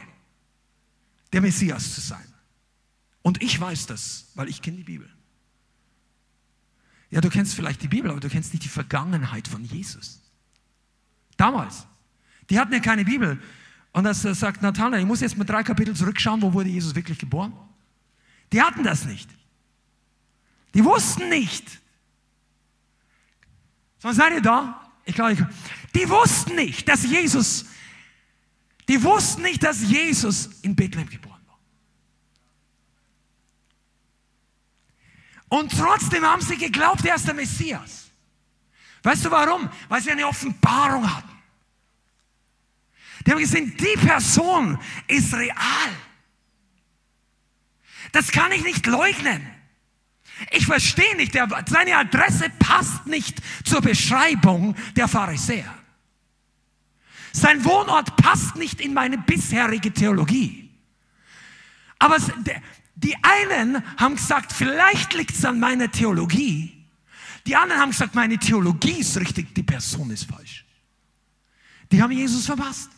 der Messias zu sein. Und ich weiß das, weil ich kenne die Bibel. Ja, du kennst vielleicht die Bibel, aber du kennst nicht die Vergangenheit von Jesus. Damals. Die hatten ja keine Bibel. Und das sagt Nathanael, ich muss jetzt mal drei Kapitel zurückschauen, wo wurde Jesus wirklich geboren. Die hatten das nicht. Die wussten nicht. So, seid ihr da? Ich glaube, die wussten nicht, dass Jesus, die wussten nicht, dass Jesus in Bethlehem geboren war. Und trotzdem haben sie geglaubt, er ist der Messias. Weißt du warum? Weil sie eine Offenbarung hatten. Die haben gesehen, die Person ist real. Das kann ich nicht leugnen. Ich verstehe nicht, der, seine Adresse passt nicht zur Beschreibung der Pharisäer. Sein Wohnort passt nicht in meine bisherige Theologie. Aber die einen haben gesagt, vielleicht liegt es an meiner Theologie. Die anderen haben gesagt, meine Theologie ist richtig, die Person ist falsch. Die haben Jesus verpasst.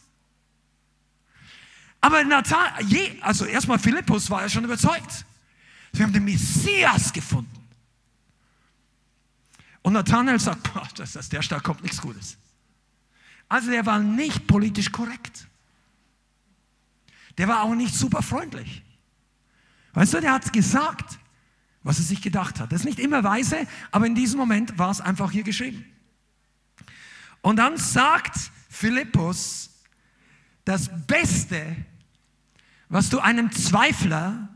Aber Nathan, also erstmal Philippus war ja schon überzeugt. Wir haben den Messias gefunden. Und Nathanael sagt, boah, das ist der Stadt kommt nichts Gutes. Also der war nicht politisch korrekt. Der war auch nicht super freundlich. Weißt du, der hat gesagt, was er sich gedacht hat. Das ist nicht immer weise, aber in diesem Moment war es einfach hier geschrieben. Und dann sagt Philippus das Beste, was du einem Zweifler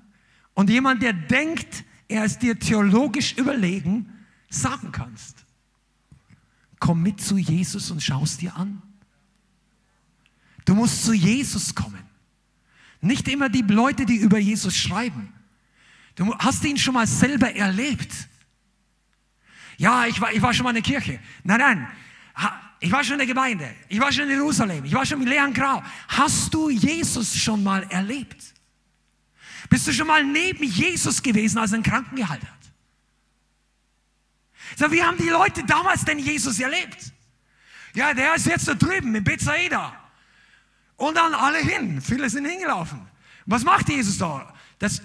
und jemand, der denkt, er ist dir theologisch überlegen, sagen kannst. Komm mit zu Jesus und schau es dir an. Du musst zu Jesus kommen. Nicht immer die Leute, die über Jesus schreiben. Du hast ihn schon mal selber erlebt. Ja, ich war, ich war schon mal in der Kirche. Nein, nein. Ich war schon in der Gemeinde. Ich war schon in Jerusalem. Ich war schon mit Leon Grau. Hast du Jesus schon mal erlebt? Bist du schon mal neben Jesus gewesen, als er einen Kranken geheilt hat? So, wie haben die Leute damals denn Jesus erlebt? Ja, der ist jetzt da drüben in Bethsaida. Und dann alle hin. Viele sind hingelaufen. Was macht Jesus da? Das,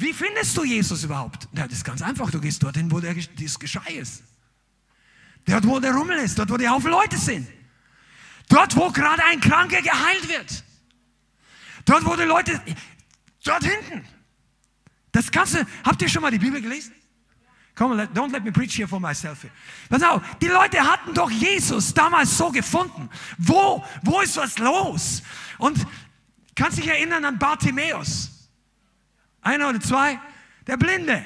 wie findest du Jesus überhaupt? Ja, das ist ganz einfach. Du gehst dorthin, wo der, das Geschrei ist. Dort, wo der Rummel ist. Dort, wo die Haufen Leute sind. Dort, wo gerade ein Kranker geheilt wird. Dort, wo die Leute, dort hinten. Das Ganze, habt ihr schon mal die Bibel gelesen? Come on, don't let me preach here for myself. Pass auf, die Leute hatten doch Jesus damals so gefunden. Wo, wo ist was los? Und kannst dich erinnern an Bartimäus? Einer oder zwei? Der Blinde.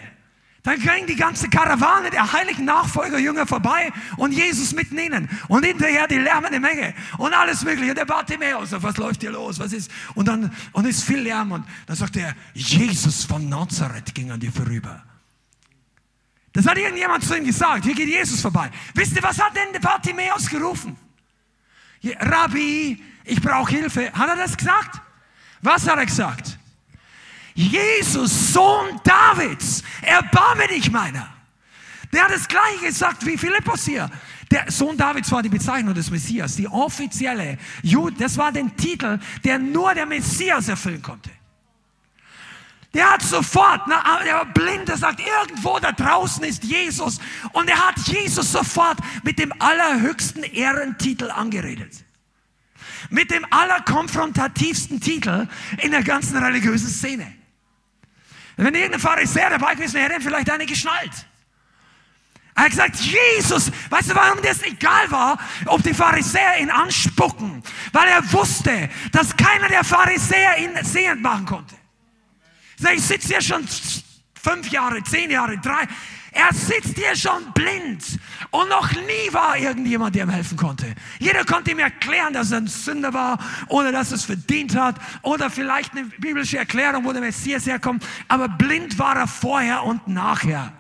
Dann ging die ganze Karawane der heiligen Nachfolgerjünger vorbei und Jesus mitten ihnen. Und hinterher die lärmende Menge und alles Mögliche. Der Bartimäus, was läuft hier los? Was ist? Und dann und ist viel Lärm. Und dann sagt er, Jesus von Nazareth ging an dir vorüber. Das hat irgendjemand zu ihm gesagt. Hier geht Jesus vorbei. Wisst ihr, was hat denn der Bartimäus gerufen? Rabbi, ich brauche Hilfe. Hat er das gesagt? Was hat er gesagt? Jesus, Sohn Davids, erbarme dich meiner. Der hat das gleiche gesagt wie Philippus hier. Der Sohn Davids war die Bezeichnung des Messias, die offizielle. Das war der Titel, der nur der Messias erfüllen konnte. Der hat sofort, na, der war blind, der sagt, irgendwo da draußen ist Jesus. Und er hat Jesus sofort mit dem allerhöchsten Ehrentitel angeredet. Mit dem allerkonfrontativsten Titel in der ganzen religiösen Szene. Wenn irgendein Pharisäer dabei gewesen wäre, hätte er vielleicht eine geschnallt. Er hat gesagt, Jesus, weißt du, warum das egal war, ob die Pharisäer ihn anspucken? Weil er wusste, dass keiner der Pharisäer ihn sehend machen konnte. Ich sitze hier schon fünf Jahre, zehn Jahre, drei. Er sitzt hier schon blind. Und noch nie war irgendjemand, der ihm helfen konnte. Jeder konnte ihm erklären, dass er ein Sünder war oder dass er es verdient hat oder vielleicht eine biblische Erklärung, wo der Messias herkommt. Aber blind war er vorher und nachher.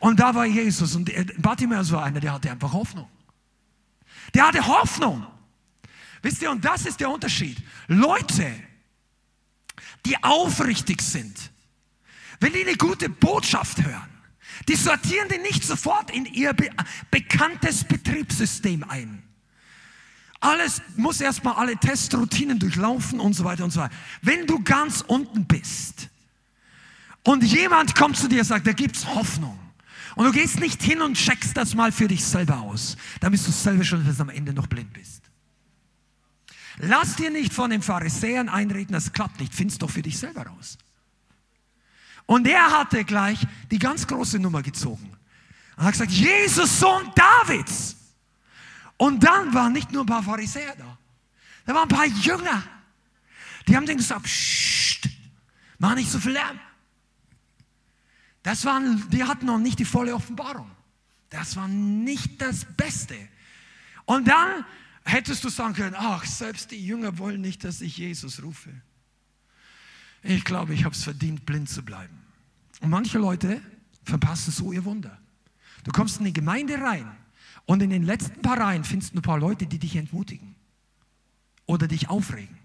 Und da war Jesus. Und Bartimäus war einer, der hatte einfach Hoffnung. Der hatte Hoffnung. Wisst ihr, und das ist der Unterschied. Leute, die aufrichtig sind, wenn die eine gute Botschaft hören, die sortieren die nicht sofort in ihr be bekanntes Betriebssystem ein. Alles muss erstmal alle Testroutinen durchlaufen und so weiter und so weiter. Wenn du ganz unten bist und jemand kommt zu dir und sagt, da gibt's Hoffnung. Und du gehst nicht hin und checkst das mal für dich selber aus, dann bist du selber schon, du am Ende noch blind bist. Lass dir nicht von den Pharisäern einreden, das klappt nicht. Find's doch für dich selber raus. Und er hatte gleich die ganz große Nummer gezogen. Und hat gesagt, Jesus, Sohn Davids. Und dann waren nicht nur ein paar Pharisäer da. Da waren ein paar Jünger. Die haben denen gesagt, mach nicht so viel Lärm. Das waren, die hatten noch nicht die volle Offenbarung. Das war nicht das Beste. Und dann hättest du sagen können, ach, selbst die Jünger wollen nicht, dass ich Jesus rufe. Ich glaube, ich habe es verdient, blind zu bleiben. Und manche Leute verpassen so ihr Wunder. Du kommst in die Gemeinde rein und in den letzten paar Reihen findest du ein paar Leute, die dich entmutigen oder dich aufregen.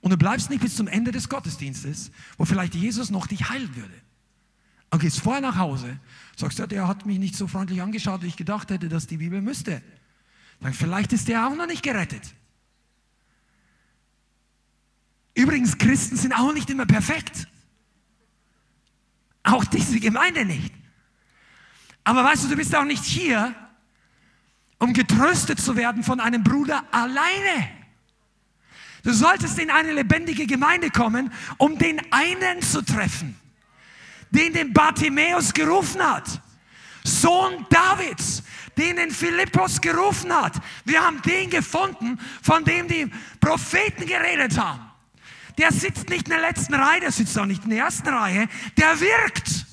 Und du bleibst nicht bis zum Ende des Gottesdienstes, wo vielleicht Jesus noch dich heilen würde. Und gehst vorher nach Hause, sagst, ja, der hat mich nicht so freundlich angeschaut, wie ich gedacht hätte, dass die Bibel müsste. Dann vielleicht ist der auch noch nicht gerettet. Übrigens, Christen sind auch nicht immer perfekt. Auch diese Gemeinde nicht. Aber weißt du, du bist auch nicht hier, um getröstet zu werden von einem Bruder alleine. Du solltest in eine lebendige Gemeinde kommen, um den einen zu treffen, den den Bartimäus gerufen hat. Sohn Davids, den den Philippus gerufen hat. Wir haben den gefunden, von dem die Propheten geredet haben. Der sitzt nicht in der letzten Reihe, der sitzt auch nicht in der ersten Reihe, der wirkt,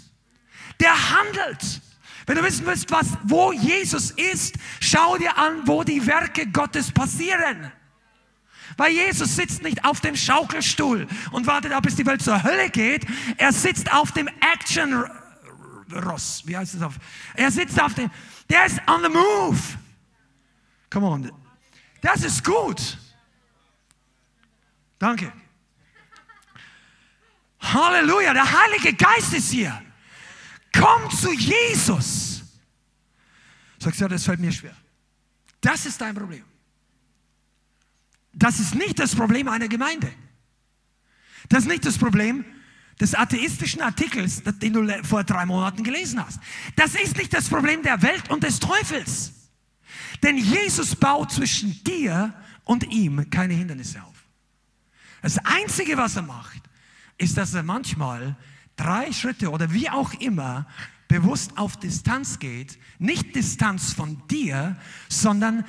der handelt. Wenn du wissen willst, was, wo Jesus ist, schau dir an, wo die Werke Gottes passieren. Weil Jesus sitzt nicht auf dem Schaukelstuhl und wartet bis die Welt zur Hölle geht. Er sitzt auf dem Action Ross. Wie heißt es auf? Er sitzt auf dem, der ist on the move. Come on. Das ist gut. Danke. Halleluja, der Heilige Geist ist hier. Komm zu Jesus. Sagst du, ja, das fällt mir schwer. Das ist dein Problem. Das ist nicht das Problem einer Gemeinde. Das ist nicht das Problem des atheistischen Artikels, den du vor drei Monaten gelesen hast. Das ist nicht das Problem der Welt und des Teufels. Denn Jesus baut zwischen dir und ihm keine Hindernisse auf. Das Einzige, was er macht, ist, dass er manchmal drei Schritte oder wie auch immer bewusst auf Distanz geht. Nicht Distanz von dir, sondern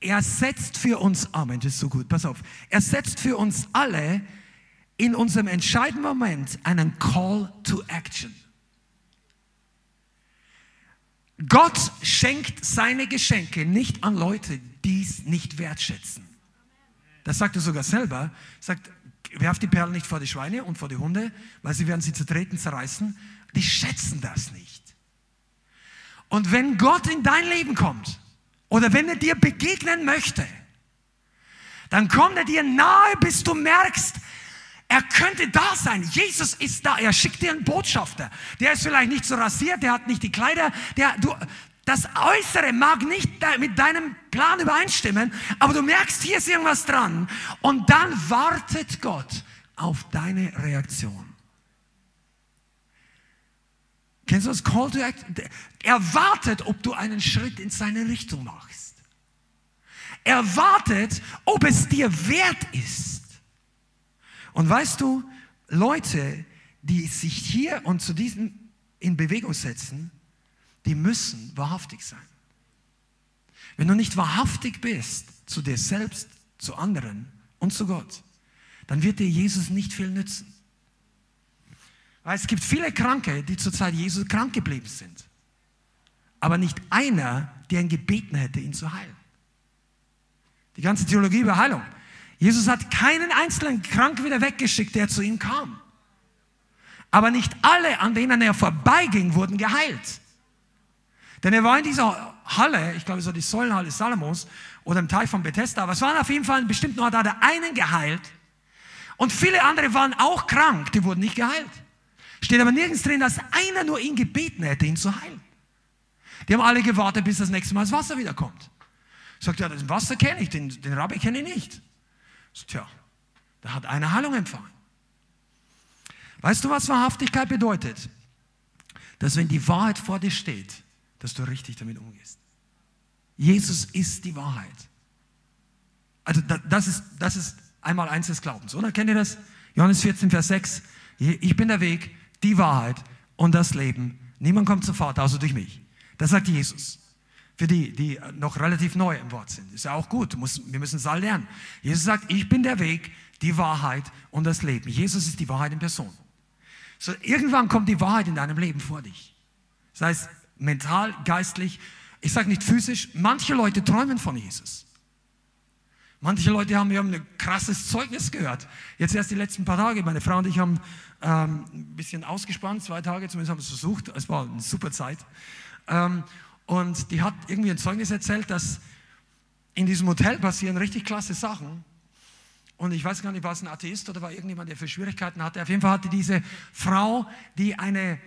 er setzt für uns, Amen, das ist so gut, pass auf. Er setzt für uns alle in unserem entscheidenden Moment einen Call to Action. Gott schenkt seine Geschenke nicht an Leute, die es nicht wertschätzen. Das sagt er sogar selber. Sagt, werft die Perlen nicht vor die Schweine und vor die Hunde, weil sie werden sie zertreten, zerreißen. Die schätzen das nicht. Und wenn Gott in dein Leben kommt oder wenn er dir begegnen möchte, dann kommt er dir nahe, bis du merkst, er könnte da sein. Jesus ist da. Er schickt dir einen Botschafter. Der ist vielleicht nicht so rasiert, der hat nicht die Kleider. Der, du, das Äußere mag nicht mit deinem Plan übereinstimmen, aber du merkst, hier ist irgendwas dran. Und dann wartet Gott auf deine Reaktion. Kennst du das Call to Action? Er wartet, ob du einen Schritt in seine Richtung machst. Er wartet, ob es dir wert ist. Und weißt du, Leute, die sich hier und zu diesem in Bewegung setzen, die müssen wahrhaftig sein. Wenn du nicht wahrhaftig bist zu dir selbst, zu anderen und zu Gott, dann wird dir Jesus nicht viel nützen. Weil es gibt viele Kranke, die zur Zeit Jesus krank geblieben sind. Aber nicht einer, der ihn gebeten hätte, ihn zu heilen. Die ganze Theologie über Heilung. Jesus hat keinen einzelnen Kranken wieder weggeschickt, der zu ihm kam. Aber nicht alle, an denen er vorbeiging, wurden geheilt. Denn er war in dieser Halle, ich glaube, so die Säulenhalle Salomos oder im Teich von Bethesda, aber es waren auf jeden Fall einen bestimmten Ort, da hat er einen geheilt. Und viele andere waren auch krank, die wurden nicht geheilt. Steht aber nirgends drin, dass einer nur ihn gebeten hätte, ihn zu heilen. Die haben alle gewartet, bis das nächste Mal das Wasser wiederkommt. Sagt ja, das Wasser kenne ich, den, den Rabbi kenne ich nicht. Tja, da hat eine Heilung empfangen. Weißt du, was Wahrhaftigkeit bedeutet? Dass wenn die Wahrheit vor dir steht, dass du richtig damit umgehst. Jesus ist die Wahrheit. Also das ist, das ist einmal eins des Glaubens, oder? Kennt ihr das? Johannes 14, Vers 6. Ich bin der Weg, die Wahrheit und das Leben. Niemand kommt zum Vater, außer durch mich. Das sagt Jesus. Für die, die noch relativ neu im Wort sind. Ist ja auch gut. wir müssen es all lernen. Jesus sagt, ich bin der Weg, die Wahrheit und das Leben. Jesus ist die Wahrheit in Person. So, irgendwann kommt die Wahrheit in deinem Leben vor dich. Das heißt, mental, geistlich, ich sage nicht physisch. Manche Leute träumen von Jesus. Manche Leute haben, wir haben ein krasses Zeugnis gehört. Jetzt erst die letzten paar Tage. Meine Frau und ich haben ähm, ein bisschen ausgespannt, zwei Tage zumindest haben wir es versucht. Es war eine super Zeit. Ähm, und die hat irgendwie ein Zeugnis erzählt, dass in diesem Hotel passieren richtig klasse Sachen. Und ich weiß gar nicht, war es ein Atheist oder war irgendjemand, der für Schwierigkeiten hatte. Auf jeden Fall hatte diese Frau, die eine,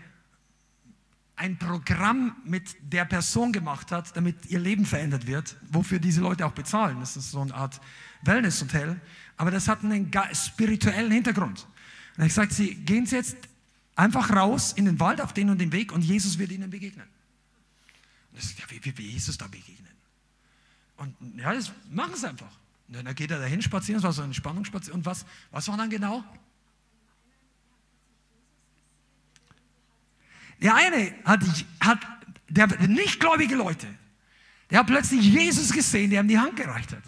ein Programm mit der Person gemacht hat, damit ihr Leben verändert wird, wofür diese Leute auch bezahlen. Das ist so eine Art Wellness-Hotel. Aber das hat einen spirituellen Hintergrund. Und ich sagte, Sie gehen Sie jetzt einfach raus in den Wald auf den und den Weg und Jesus wird Ihnen begegnen. Das ist ja wie, wie Jesus da begegnen. Und ja, das machen sie einfach. Und dann geht er dahin spazieren, das war so eine Spannungsspaziergang. Und was, was war dann genau? Der eine hat, hat der nichtgläubige Leute, der hat plötzlich Jesus gesehen, der ihm die Hand gereicht hat.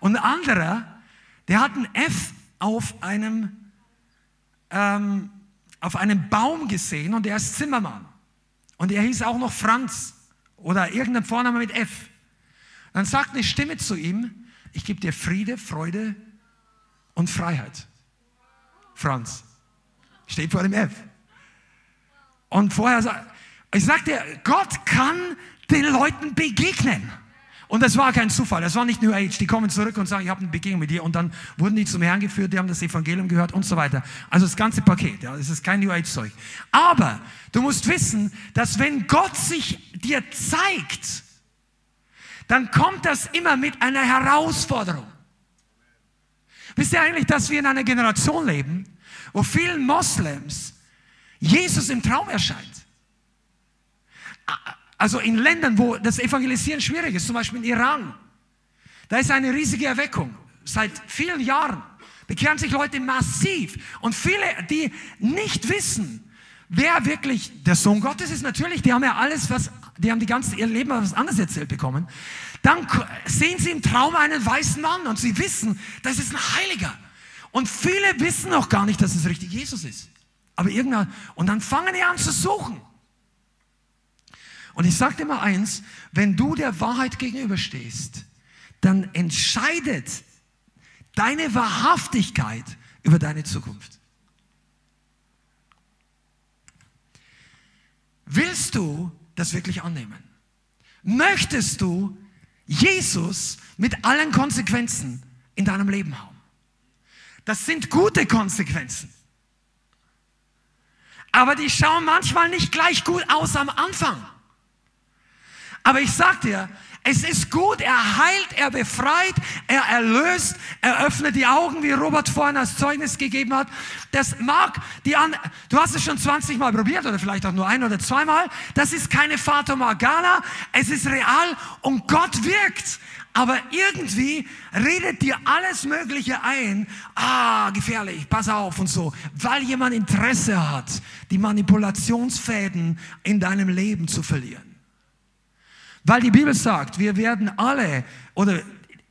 Und ein anderer, der hat ein F auf einem, ähm, auf einem Baum gesehen und er ist Zimmermann. Und er hieß auch noch Franz oder irgendein Vorname mit F. Dann sagt eine Stimme zu ihm, ich gebe dir Friede, Freude und Freiheit. Franz. Steht vor dem F. Und vorher ich sagte, Gott kann den Leuten begegnen. Und das war kein Zufall, das war nicht New Age. Die kommen zurück und sagen, ich habe eine Begegnung mit dir. Und dann wurden die zum Herrn geführt, die haben das Evangelium gehört und so weiter. Also das ganze Paket, ja, das ist kein New Age-Zeug. Aber du musst wissen, dass wenn Gott sich dir zeigt, dann kommt das immer mit einer Herausforderung. Wisst ihr eigentlich, dass wir in einer Generation leben, wo vielen Moslems Jesus im Traum erscheint? Also in Ländern, wo das Evangelisieren schwierig ist, zum Beispiel in Iran. Da ist eine riesige Erweckung. Seit vielen Jahren bekehren sich Leute massiv. Und viele, die nicht wissen, wer wirklich der Sohn Gottes ist, natürlich, die haben ja alles, was, die haben die ganze, ihr Leben was anderes erzählt bekommen. Dann sehen sie im Traum einen weißen Mann und sie wissen, das ist ein Heiliger. Und viele wissen noch gar nicht, dass es richtig Jesus ist. Aber irgendwann, und dann fangen die an zu suchen. Und ich sage dir mal eins, wenn du der Wahrheit gegenüberstehst, dann entscheidet deine Wahrhaftigkeit über deine Zukunft. Willst du das wirklich annehmen? Möchtest du Jesus mit allen Konsequenzen in deinem Leben haben? Das sind gute Konsequenzen. Aber die schauen manchmal nicht gleich gut aus am Anfang. Aber ich sag dir, es ist gut, er heilt, er befreit, er erlöst, er öffnet die Augen, wie Robert vorhin als Zeugnis gegeben hat. Das mag die an, du hast es schon 20 Mal probiert oder vielleicht auch nur ein oder zweimal. Das ist keine Fata Morgana, es ist real und Gott wirkt. Aber irgendwie redet dir alles Mögliche ein. Ah, gefährlich, pass auf und so. Weil jemand Interesse hat, die Manipulationsfäden in deinem Leben zu verlieren. Weil die Bibel sagt, wir werden alle, oder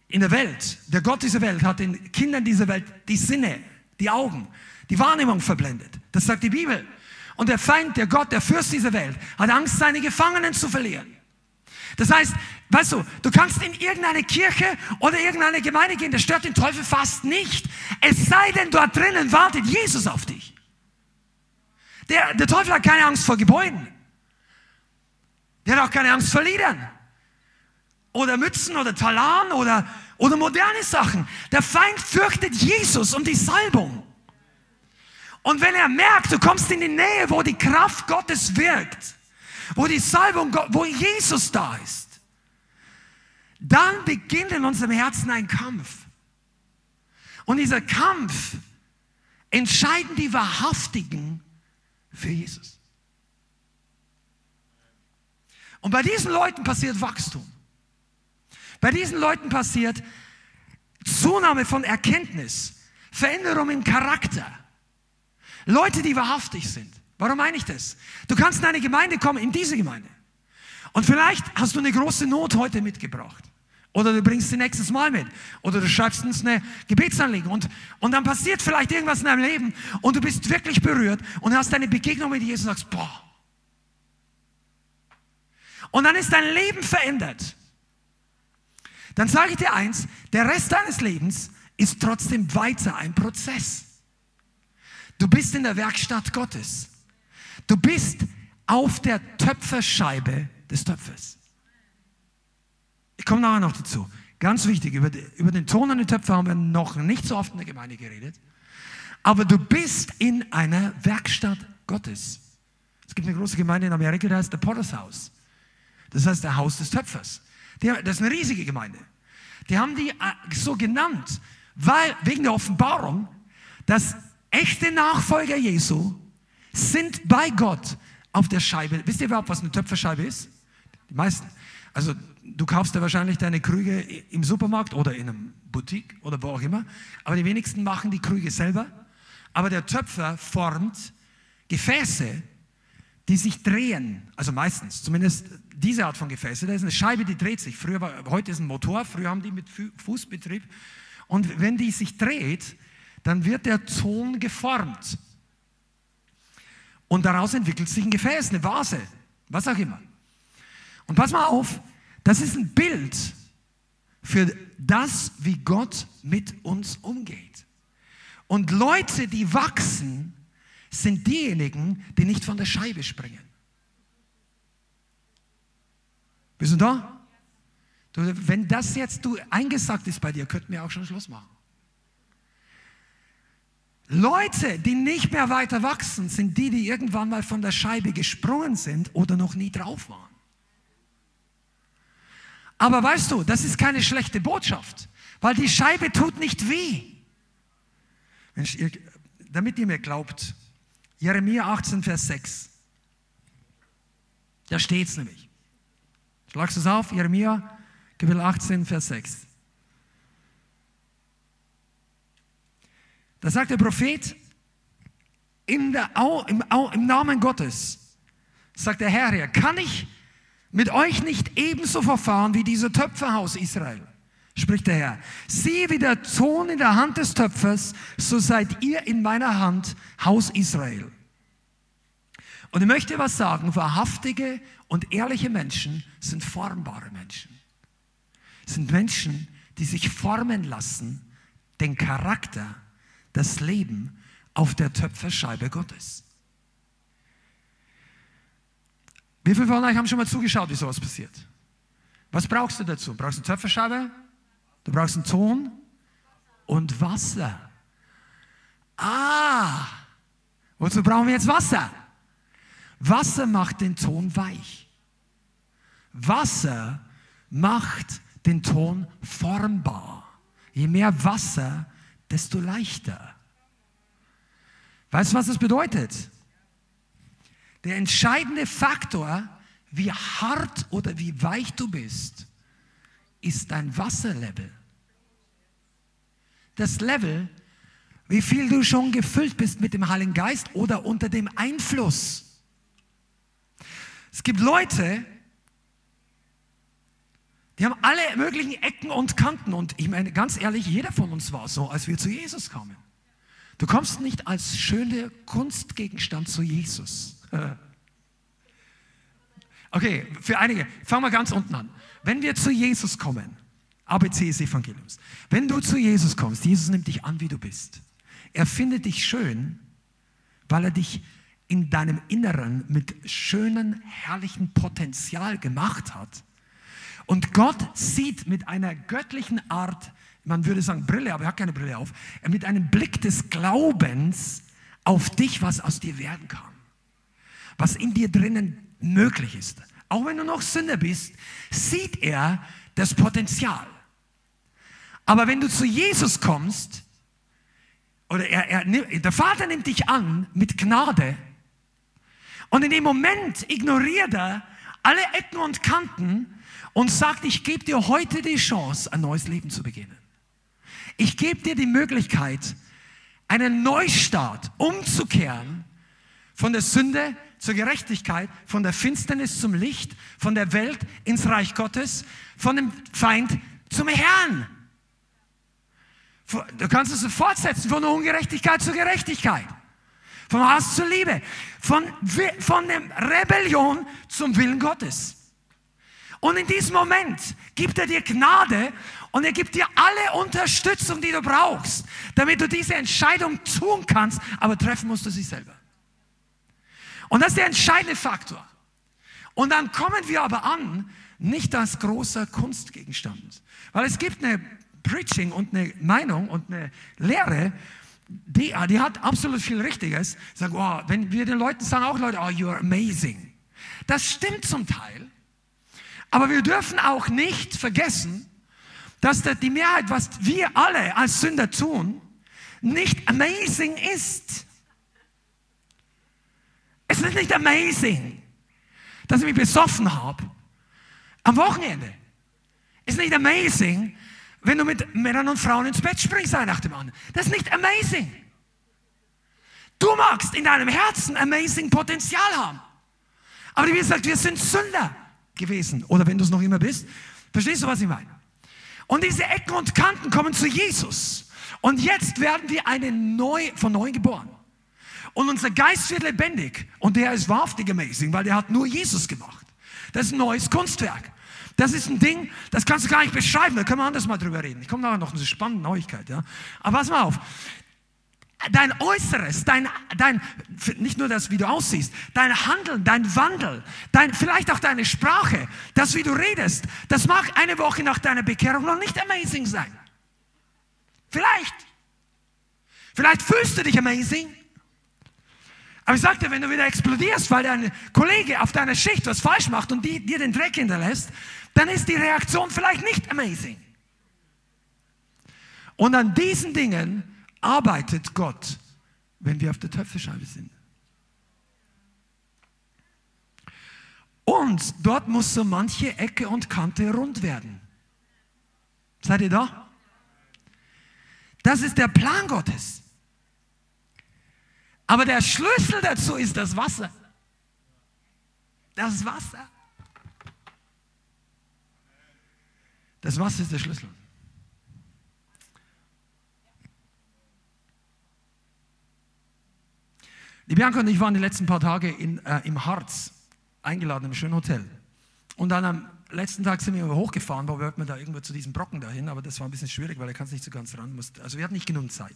in der Welt, der Gott dieser Welt hat den Kindern dieser Welt die Sinne, die Augen, die Wahrnehmung verblendet. Das sagt die Bibel. Und der Feind, der Gott, der Fürst dieser Welt, hat Angst, seine Gefangenen zu verlieren. Das heißt, weißt du, du kannst in irgendeine Kirche oder irgendeine Gemeinde gehen, das stört den Teufel fast nicht. Es sei denn, dort drinnen wartet Jesus auf dich. Der, der Teufel hat keine Angst vor Gebäuden. Der hat auch keine Angst vor Liedern. Oder Mützen oder Talan oder, oder moderne Sachen. Der Feind fürchtet Jesus und die Salbung. Und wenn er merkt, du kommst in die Nähe, wo die Kraft Gottes wirkt, wo die Salbung, wo Jesus da ist, dann beginnt in unserem Herzen ein Kampf. Und dieser Kampf entscheiden die Wahrhaftigen für Jesus. Und bei diesen Leuten passiert Wachstum. Bei diesen Leuten passiert Zunahme von Erkenntnis, Veränderung im Charakter. Leute, die wahrhaftig sind. Warum meine ich das? Du kannst in eine Gemeinde kommen, in diese Gemeinde. Und vielleicht hast du eine große Not heute mitgebracht. Oder du bringst sie nächstes Mal mit. Oder du schreibst uns eine Gebetsanliegen. Und, und dann passiert vielleicht irgendwas in deinem Leben und du bist wirklich berührt und hast eine Begegnung mit Jesus und sagst, boah, und dann ist dein Leben verändert. Dann sage ich dir eins, der Rest deines Lebens ist trotzdem weiter ein Prozess. Du bist in der Werkstatt Gottes. Du bist auf der Töpferscheibe des Töpfers. Ich komme nachher noch dazu. Ganz wichtig, über, die, über den Ton an den Töpfer haben wir noch nicht so oft in der Gemeinde geredet. Aber du bist in einer Werkstatt Gottes. Es gibt eine große Gemeinde in Amerika, die heißt der Potter's House. Das heißt, der Haus des Töpfers. das ist eine riesige Gemeinde. Die haben die äh, so genannt, weil, wegen der Offenbarung, dass echte Nachfolger Jesu sind bei Gott auf der Scheibe. Wisst ihr überhaupt, was eine Töpferscheibe ist? Die meisten. Also, du kaufst ja wahrscheinlich deine Krüge im Supermarkt oder in einem Boutique oder wo auch immer. Aber die wenigsten machen die Krüge selber. Aber der Töpfer formt Gefäße, die sich drehen. Also meistens, zumindest diese Art von Gefäße. Da ist eine Scheibe, die dreht sich. Früher war, heute ist ein Motor, früher haben die mit Fußbetrieb. Und wenn die sich dreht, dann wird der Ton geformt. Und daraus entwickelt sich ein Gefäß, eine Vase, was auch immer. Und pass mal auf, das ist ein Bild für das, wie Gott mit uns umgeht. Und Leute, die wachsen, sind diejenigen, die nicht von der Scheibe springen. Bist du da? Du, wenn das jetzt du eingesagt ist bei dir, könnten wir auch schon Schluss machen. Leute, die nicht mehr weiter wachsen, sind die, die irgendwann mal von der Scheibe gesprungen sind oder noch nie drauf waren. Aber weißt du, das ist keine schlechte Botschaft, weil die Scheibe tut nicht weh. Mensch, ihr, damit ihr mir glaubt, Jeremia 18, Vers 6. Da steht es nämlich. Schlagst du es auf? Jeremia, Kapitel 18, Vers 6. Da sagt der Prophet, in der, im, im Namen Gottes, sagt der Herr, kann ich mit euch nicht ebenso verfahren wie dieser Töpferhaus Israel, spricht der Herr. Siehe, wie der Ton in der Hand des Töpfers, so seid ihr in meiner Hand, Haus Israel. Und ich möchte was sagen, wahrhaftige und ehrliche Menschen sind formbare Menschen. Sind Menschen, die sich formen lassen, den Charakter, das Leben auf der Töpferscheibe Gottes. Wie viele von euch haben schon mal zugeschaut, wie sowas passiert? Was brauchst du dazu? Brauchst du eine Töpferscheibe? Du brauchst einen Ton und Wasser. Ah, wozu brauchen wir jetzt Wasser? Wasser macht den Ton weich. Wasser macht den Ton formbar. Je mehr Wasser, desto leichter. Weißt du, was das bedeutet? Der entscheidende Faktor, wie hart oder wie weich du bist, ist dein Wasserlevel. Das Level, wie viel du schon gefüllt bist mit dem Heiligen Geist oder unter dem Einfluss. Es gibt Leute, die haben alle möglichen Ecken und Kanten. Und ich meine, ganz ehrlich, jeder von uns war so, als wir zu Jesus kamen. Du kommst nicht als schöner Kunstgegenstand zu Jesus. Okay, für einige, fangen wir ganz unten an. Wenn wir zu Jesus kommen, ABC des Evangeliums, wenn du zu Jesus kommst, Jesus nimmt dich an, wie du bist. Er findet dich schön, weil er dich in deinem Inneren mit schönen, herrlichen Potenzial gemacht hat. Und Gott sieht mit einer göttlichen Art, man würde sagen Brille, aber er hat keine Brille auf, mit einem Blick des Glaubens auf dich, was aus dir werden kann. Was in dir drinnen möglich ist. Auch wenn du noch Sünder bist, sieht er das Potenzial. Aber wenn du zu Jesus kommst, oder er, er, der Vater nimmt dich an mit Gnade, und in dem Moment ignoriert er alle Ecken und Kanten und sagt, ich gebe dir heute die Chance, ein neues Leben zu beginnen. Ich gebe dir die Möglichkeit, einen Neustart umzukehren von der Sünde zur Gerechtigkeit, von der Finsternis zum Licht, von der Welt ins Reich Gottes, von dem Feind zum Herrn. Du kannst es fortsetzen, von der Ungerechtigkeit zur Gerechtigkeit. Vom Hass zur Liebe. Von, von der Rebellion zum Willen Gottes. Und in diesem Moment gibt er dir Gnade und er gibt dir alle Unterstützung, die du brauchst, damit du diese Entscheidung tun kannst, aber treffen musst du sie selber. Und das ist der entscheidende Faktor. Und dann kommen wir aber an, nicht als großer Kunstgegenstand. Weil es gibt eine Preaching und eine Meinung und eine Lehre, die, die hat absolut viel Richtiges. Sag, oh, wenn wir den Leuten sagen, auch Leute, oh, you're amazing. Das stimmt zum Teil. Aber wir dürfen auch nicht vergessen, dass die Mehrheit, was wir alle als Sünder tun, nicht amazing ist. Es ist nicht amazing, dass ich mich besoffen habe am Wochenende. Es ist nicht amazing, wenn du mit Männern und Frauen ins Bett springst, ein nach dem anderen. Das ist nicht amazing. Du magst in deinem Herzen amazing Potenzial haben. Aber wie gesagt, wir sind Sünder gewesen. Oder wenn du es noch immer bist. Verstehst du, was ich meine? Und diese Ecken und Kanten kommen zu Jesus. Und jetzt werden wir eine neu, von neuem geboren. Und unser Geist wird lebendig. Und der ist wahrhaftig amazing, weil der hat nur Jesus gemacht. Das ist ein neues Kunstwerk. Das ist ein Ding, das kannst du gar nicht beschreiben. Da können wir anders mal drüber reden. Ich komme nachher noch eine spannende Neuigkeit. Ja? Aber pass mal auf. Dein Äußeres, dein, dein, nicht nur das, wie du aussiehst, dein Handeln, dein Wandel, dein, vielleicht auch deine Sprache, das, wie du redest, das mag eine Woche nach deiner Bekehrung noch nicht amazing sein. Vielleicht. Vielleicht fühlst du dich amazing. Aber ich sagte, wenn du wieder explodierst, weil dein Kollege auf deiner Schicht was falsch macht und die, dir den Dreck hinterlässt, dann ist die Reaktion vielleicht nicht amazing. Und an diesen Dingen arbeitet Gott, wenn wir auf der Töpferscheibe sind. Und dort muss so manche Ecke und Kante rund werden. Seid ihr da? Das ist der Plan Gottes. Aber der Schlüssel dazu ist das Wasser. Das Wasser. Das Wasser ist der Schlüssel. Die Bianca und ich waren die letzten paar Tage in, äh, im Harz eingeladen, im schönen Hotel. Und dann am letzten Tag sind wir hochgefahren, wo wollten wir da irgendwo zu diesem Brocken dahin, aber das war ein bisschen schwierig, weil er kann nicht so ganz ran. Musste, also wir hatten nicht genug Zeit.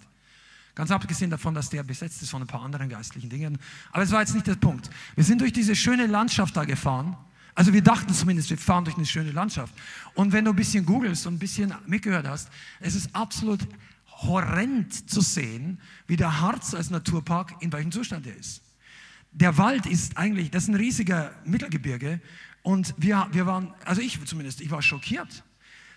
Ganz abgesehen davon, dass der besetzt ist von ein paar anderen geistlichen Dingen. Aber es war jetzt nicht der Punkt. Wir sind durch diese schöne Landschaft da gefahren. Also wir dachten zumindest, wir fahren durch eine schöne Landschaft. Und wenn du ein bisschen googelst und ein bisschen mitgehört hast, es ist absolut horrend zu sehen, wie der Harz als Naturpark in welchem Zustand er ist. Der Wald ist eigentlich, das ist ein riesiger Mittelgebirge. Und wir, wir waren, also ich zumindest, ich war schockiert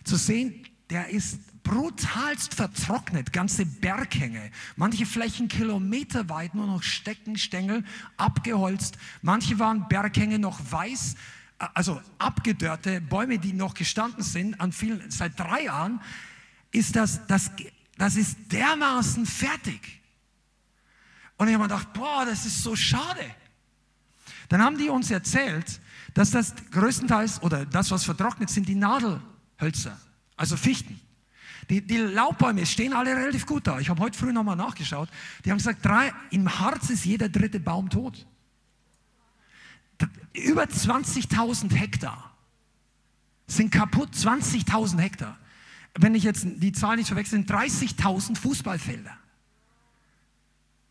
zu sehen, der ist brutalst vertrocknet, ganze Berghänge, manche Flächen kilometerweit nur noch Stecken, Stängel, abgeholzt, manche waren Berghänge noch weiß, also abgedörrte Bäume, die noch gestanden sind, an vielen, seit drei Jahren, ist das, das, das ist dermaßen fertig. Und ich habe mir gedacht, boah, das ist so schade. Dann haben die uns erzählt, dass das größtenteils, oder das, was vertrocknet, sind die Nadelhölzer, also Fichten. Die, die Laubbäume stehen alle relativ gut da. Ich habe heute früh nochmal nachgeschaut. Die haben gesagt, drei, im Harz ist jeder dritte Baum tot. Über 20.000 Hektar sind kaputt, 20.000 Hektar. Wenn ich jetzt die Zahl nicht verwechsel, sind 30.000 Fußballfelder.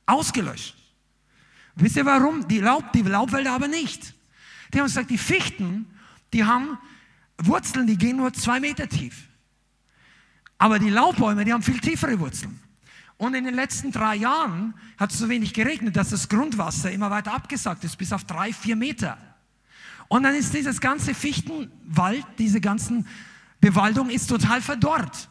Ausgelöscht. Wisst ihr warum? Die, Laub, die Laubwälder aber nicht. Die haben gesagt, die Fichten, die haben Wurzeln, die gehen nur zwei Meter tief. Aber die Laubbäume, die haben viel tiefere Wurzeln. Und in den letzten drei Jahren hat es so wenig geregnet, dass das Grundwasser immer weiter abgesagt ist, bis auf drei, vier Meter. Und dann ist dieses ganze Fichtenwald, diese ganzen Bewaldung ist total verdorrt.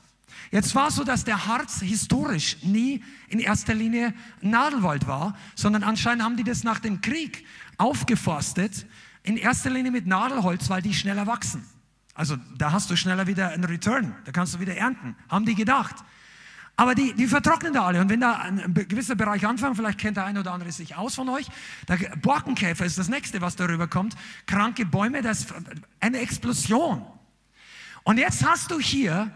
Jetzt war es so, dass der Harz historisch nie in erster Linie Nadelwald war, sondern anscheinend haben die das nach dem Krieg aufgeforstet, in erster Linie mit Nadelholz, weil die schneller wachsen. Also da hast du schneller wieder einen Return, da kannst du wieder ernten, haben die gedacht. Aber die, die vertrocknen da alle. Und wenn da ein gewisser Bereich anfängt, vielleicht kennt der eine oder andere sich aus von euch, der Borkenkäfer ist das nächste, was darüber kommt. Kranke Bäume, das ist eine Explosion. Und jetzt hast du hier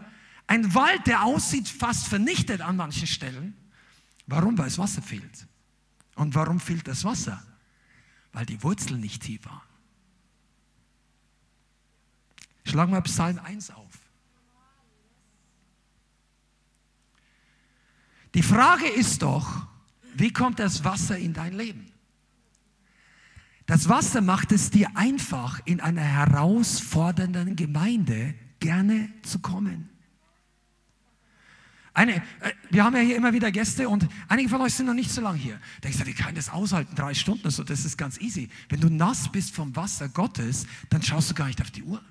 einen Wald, der aussieht fast vernichtet an manchen Stellen. Warum? Weil das Wasser fehlt. Und warum fehlt das Wasser? Weil die Wurzeln nicht tief waren. Schlagen wir Psalm 1 auf. Die Frage ist doch, wie kommt das Wasser in dein Leben? Das Wasser macht es dir einfach, in einer herausfordernden Gemeinde gerne zu kommen. Eine, äh, wir haben ja hier immer wieder Gäste und einige von euch sind noch nicht so lange hier. Denkst du, wie kann das aushalten? Drei Stunden, so, das ist ganz easy. Wenn du nass bist vom Wasser Gottes, dann schaust du gar nicht auf die Uhr.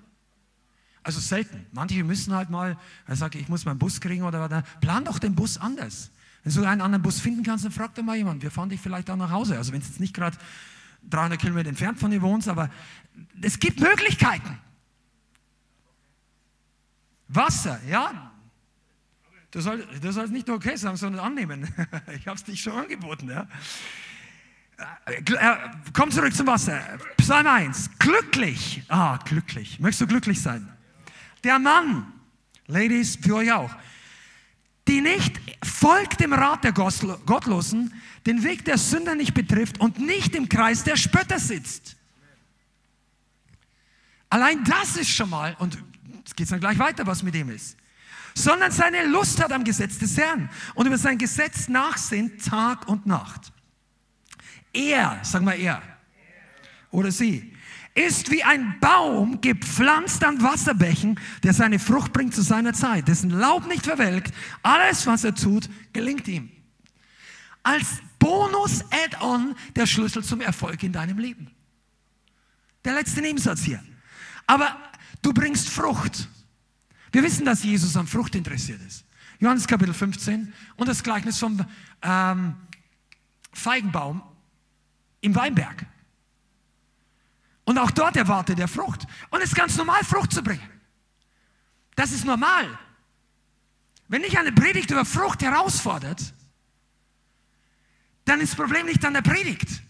Also selten. Manche müssen halt mal, er sagt, ich muss meinen Bus kriegen oder was. Plan doch den Bus anders. Wenn du einen anderen Bus finden kannst, dann frag doch mal jemanden. Wir fahren dich vielleicht auch nach Hause. Also wenn es jetzt nicht gerade 300 Kilometer entfernt von dir wohnst, aber es gibt Möglichkeiten. Wasser, ja. Du sollst, du sollst nicht nur okay sagen, sondern annehmen. ich habe es dich schon angeboten. Ja. Äh, komm zurück zum Wasser. Psalm 1. Glücklich. Ah, glücklich. Möchtest du glücklich sein? Der Mann, Ladies, für euch auch, die nicht folgt dem Rat der Gottlosen, den Weg der Sünder nicht betrifft und nicht im Kreis der Spötter sitzt. Allein das ist schon mal, und es geht dann gleich weiter, was mit ihm ist, sondern seine Lust hat am Gesetz des Herrn und über sein Gesetz nachsinnt Tag und Nacht. Er, sag mal er, oder sie, ist wie ein Baum gepflanzt an Wasserbächen, der seine Frucht bringt zu seiner Zeit, dessen Laub nicht verwelkt. Alles, was er tut, gelingt ihm. Als Bonus-Add-on der Schlüssel zum Erfolg in deinem Leben. Der letzte Nebensatz hier. Aber du bringst Frucht. Wir wissen, dass Jesus an Frucht interessiert ist. Johannes Kapitel 15 und das Gleichnis vom ähm, Feigenbaum im Weinberg. Und auch dort erwartet er Frucht. Und es ist ganz normal, Frucht zu bringen. Das ist normal. Wenn dich eine Predigt über Frucht herausfordert, dann ist das Problem nicht an der Predigt.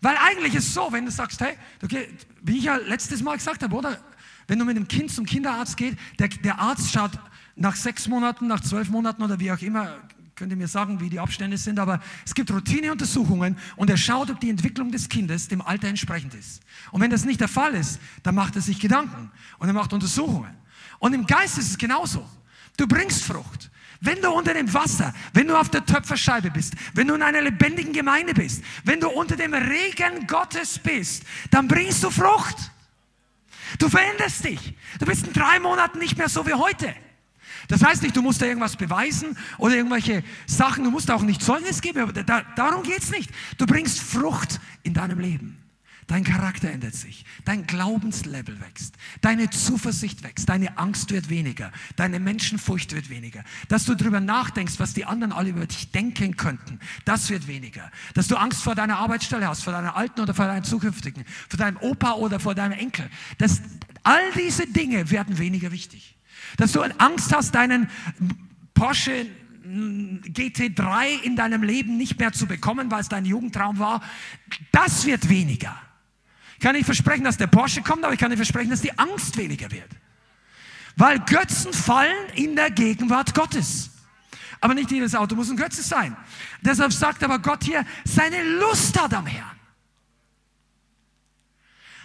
Weil eigentlich ist es so, wenn du sagst, hey, okay, wie ich ja letztes Mal gesagt habe, oder? Wenn du mit dem Kind zum Kinderarzt gehst, der, der Arzt schaut nach sechs Monaten, nach zwölf Monaten oder wie auch immer, könnt ihr mir sagen, wie die Abstände sind, aber es gibt Routineuntersuchungen und er schaut, ob die Entwicklung des Kindes dem Alter entsprechend ist. Und wenn das nicht der Fall ist, dann macht er sich Gedanken und er macht Untersuchungen. Und im Geist ist es genauso. Du bringst Frucht. Wenn du unter dem Wasser, wenn du auf der Töpferscheibe bist, wenn du in einer lebendigen Gemeinde bist, wenn du unter dem Regen Gottes bist, dann bringst du Frucht. Du veränderst dich. Du bist in drei Monaten nicht mehr so wie heute. Das heißt nicht, du musst da irgendwas beweisen oder irgendwelche Sachen, du musst auch nicht Zeugnis geben, aber da, darum geht es nicht. Du bringst Frucht in deinem Leben. Dein Charakter ändert sich, dein Glaubenslevel wächst, deine Zuversicht wächst, deine Angst wird weniger, deine Menschenfurcht wird weniger. Dass du darüber nachdenkst, was die anderen alle über dich denken könnten, das wird weniger. Dass du Angst vor deiner Arbeitsstelle hast, vor deiner alten oder vor deinem zukünftigen, vor deinem Opa oder vor deinem Enkel. Das, all diese Dinge werden weniger wichtig. Dass du Angst hast, deinen Porsche GT3 in deinem Leben nicht mehr zu bekommen, weil es dein Jugendtraum war, das wird weniger. Ich kann nicht versprechen, dass der Porsche kommt, aber ich kann nicht versprechen, dass die Angst weniger wird. Weil Götzen fallen in der Gegenwart Gottes. Aber nicht jedes Auto muss ein Götze sein. Deshalb sagt aber Gott hier, seine Lust hat am Herrn.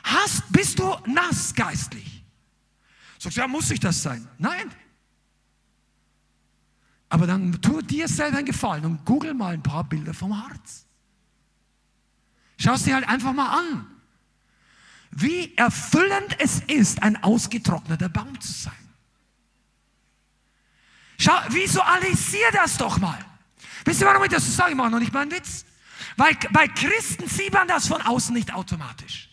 Hast, bist du nass geistlich? Sagst du, ja, muss ich das sein? Nein. Aber dann tu dir selber einen Gefallen und google mal ein paar Bilder vom Harz. Schau es dir halt einfach mal an. Wie erfüllend es ist, ein ausgetrockneter Baum zu sein. Schau, visualisier das doch mal. Wisst ihr, warum ich das so sage? Ich mache noch nicht mal einen Witz. Weil bei Christen sieht man das von außen nicht automatisch.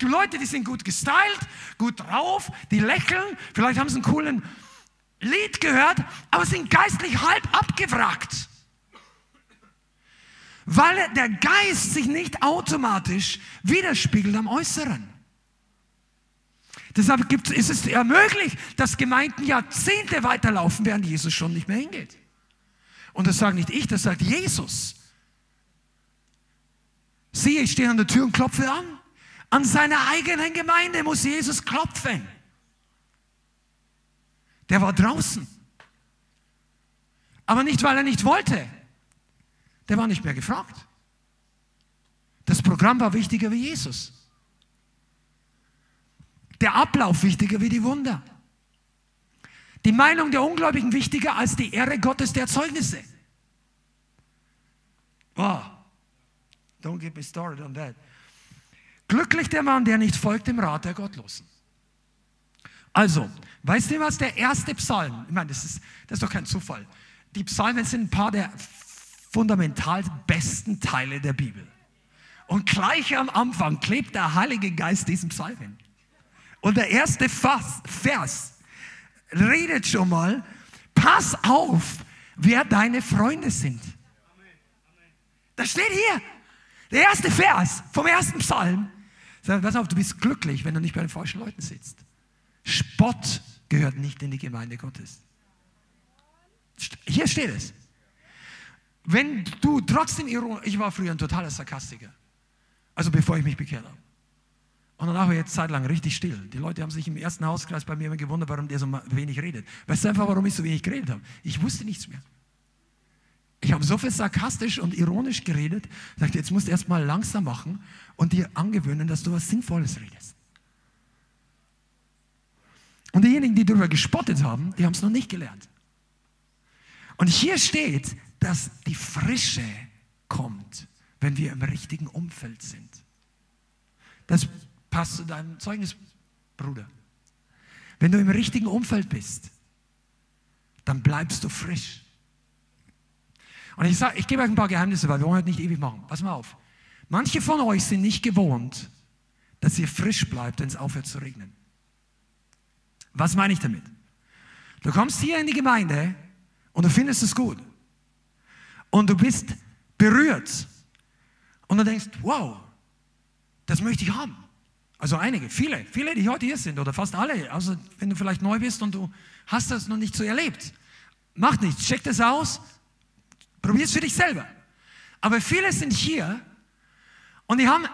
Die Leute, die sind gut gestylt, gut drauf, die lächeln, vielleicht haben sie einen coolen Lied gehört, aber sind geistlich halb abgewrackt. Weil der Geist sich nicht automatisch widerspiegelt am Äußeren. Deshalb gibt, ist es ja möglich, dass Gemeinden Jahrzehnte weiterlaufen, während Jesus schon nicht mehr hingeht. Und das sagt nicht ich, das sagt Jesus. Siehe, ich stehe an der Tür und klopfe an. An seiner eigenen Gemeinde muss Jesus klopfen. Der war draußen. Aber nicht, weil er nicht wollte. Der war nicht mehr gefragt. Das Programm war wichtiger wie Jesus. Der Ablauf wichtiger wie die Wunder. Die Meinung der Ungläubigen wichtiger als die Ehre Gottes der Zeugnisse. Oh, don't get me started on that. Glücklich der Mann, der nicht folgt dem Rat der Gottlosen. Also, weißt du, was der erste Psalm, ich meine, das ist, das ist doch kein Zufall. Die Psalmen sind ein paar der fundamental besten Teile der Bibel. Und gleich am Anfang klebt der Heilige Geist diesen Psalmen. Und der erste Vers redet schon mal, pass auf, wer deine Freunde sind. Das steht hier. Der erste Vers vom ersten Psalm Sag, pass auf, du bist glücklich, wenn du nicht bei den falschen Leuten sitzt. Spott gehört nicht in die Gemeinde Gottes. Hier steht es. Wenn du trotzdem ironisch, ich war früher ein totaler Sarkastiker. Also bevor ich mich bekehrt habe. Und danach war jetzt Zeit lang richtig still. Die Leute haben sich im ersten Hauskreis bei mir immer gewundert, warum der so wenig redet. Weißt du einfach, warum ich so wenig geredet habe? Ich wusste nichts mehr. Ich habe so viel sarkastisch und ironisch geredet, sagte, jetzt musst du erst mal langsam machen und dir angewöhnen, dass du was Sinnvolles redest. Und diejenigen, die darüber gespottet haben, die haben es noch nicht gelernt. Und hier steht, dass die Frische kommt, wenn wir im richtigen Umfeld sind. Das passt zu deinem Zeugnis, Bruder. Wenn du im richtigen Umfeld bist, dann bleibst du frisch. Und ich sage, ich gebe euch ein paar Geheimnisse, weil wir wollen heute nicht ewig machen. Pass mal auf. Manche von euch sind nicht gewohnt, dass ihr frisch bleibt, wenn es aufhört zu regnen. Was meine ich damit? Du kommst hier in die Gemeinde und du findest es gut. Und du bist berührt. Und du denkst, wow, das möchte ich haben. Also einige, viele, viele, die heute hier sind oder fast alle. Also wenn du vielleicht neu bist und du hast das noch nicht so erlebt. Macht nichts, check das aus, probier es für dich selber. Aber viele sind hier und die haben,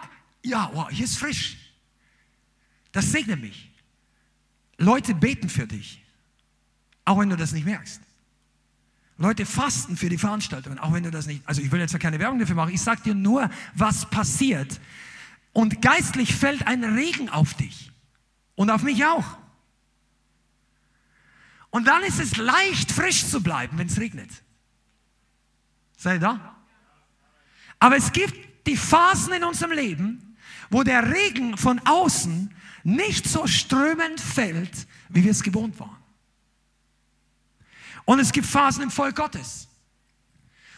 ja, wow, hier ist frisch. Das segnet mich. Leute beten für dich, auch wenn du das nicht merkst. Leute fasten für die Veranstaltungen, auch wenn du das nicht, also ich will jetzt ja keine Werbung dafür machen, ich sage dir nur, was passiert. Und geistlich fällt ein Regen auf dich und auf mich auch. Und dann ist es leicht, frisch zu bleiben, wenn es regnet. Sei da? Aber es gibt die Phasen in unserem Leben, wo der Regen von außen nicht so strömend fällt, wie wir es gewohnt waren. Und es gibt Phasen im Volk Gottes,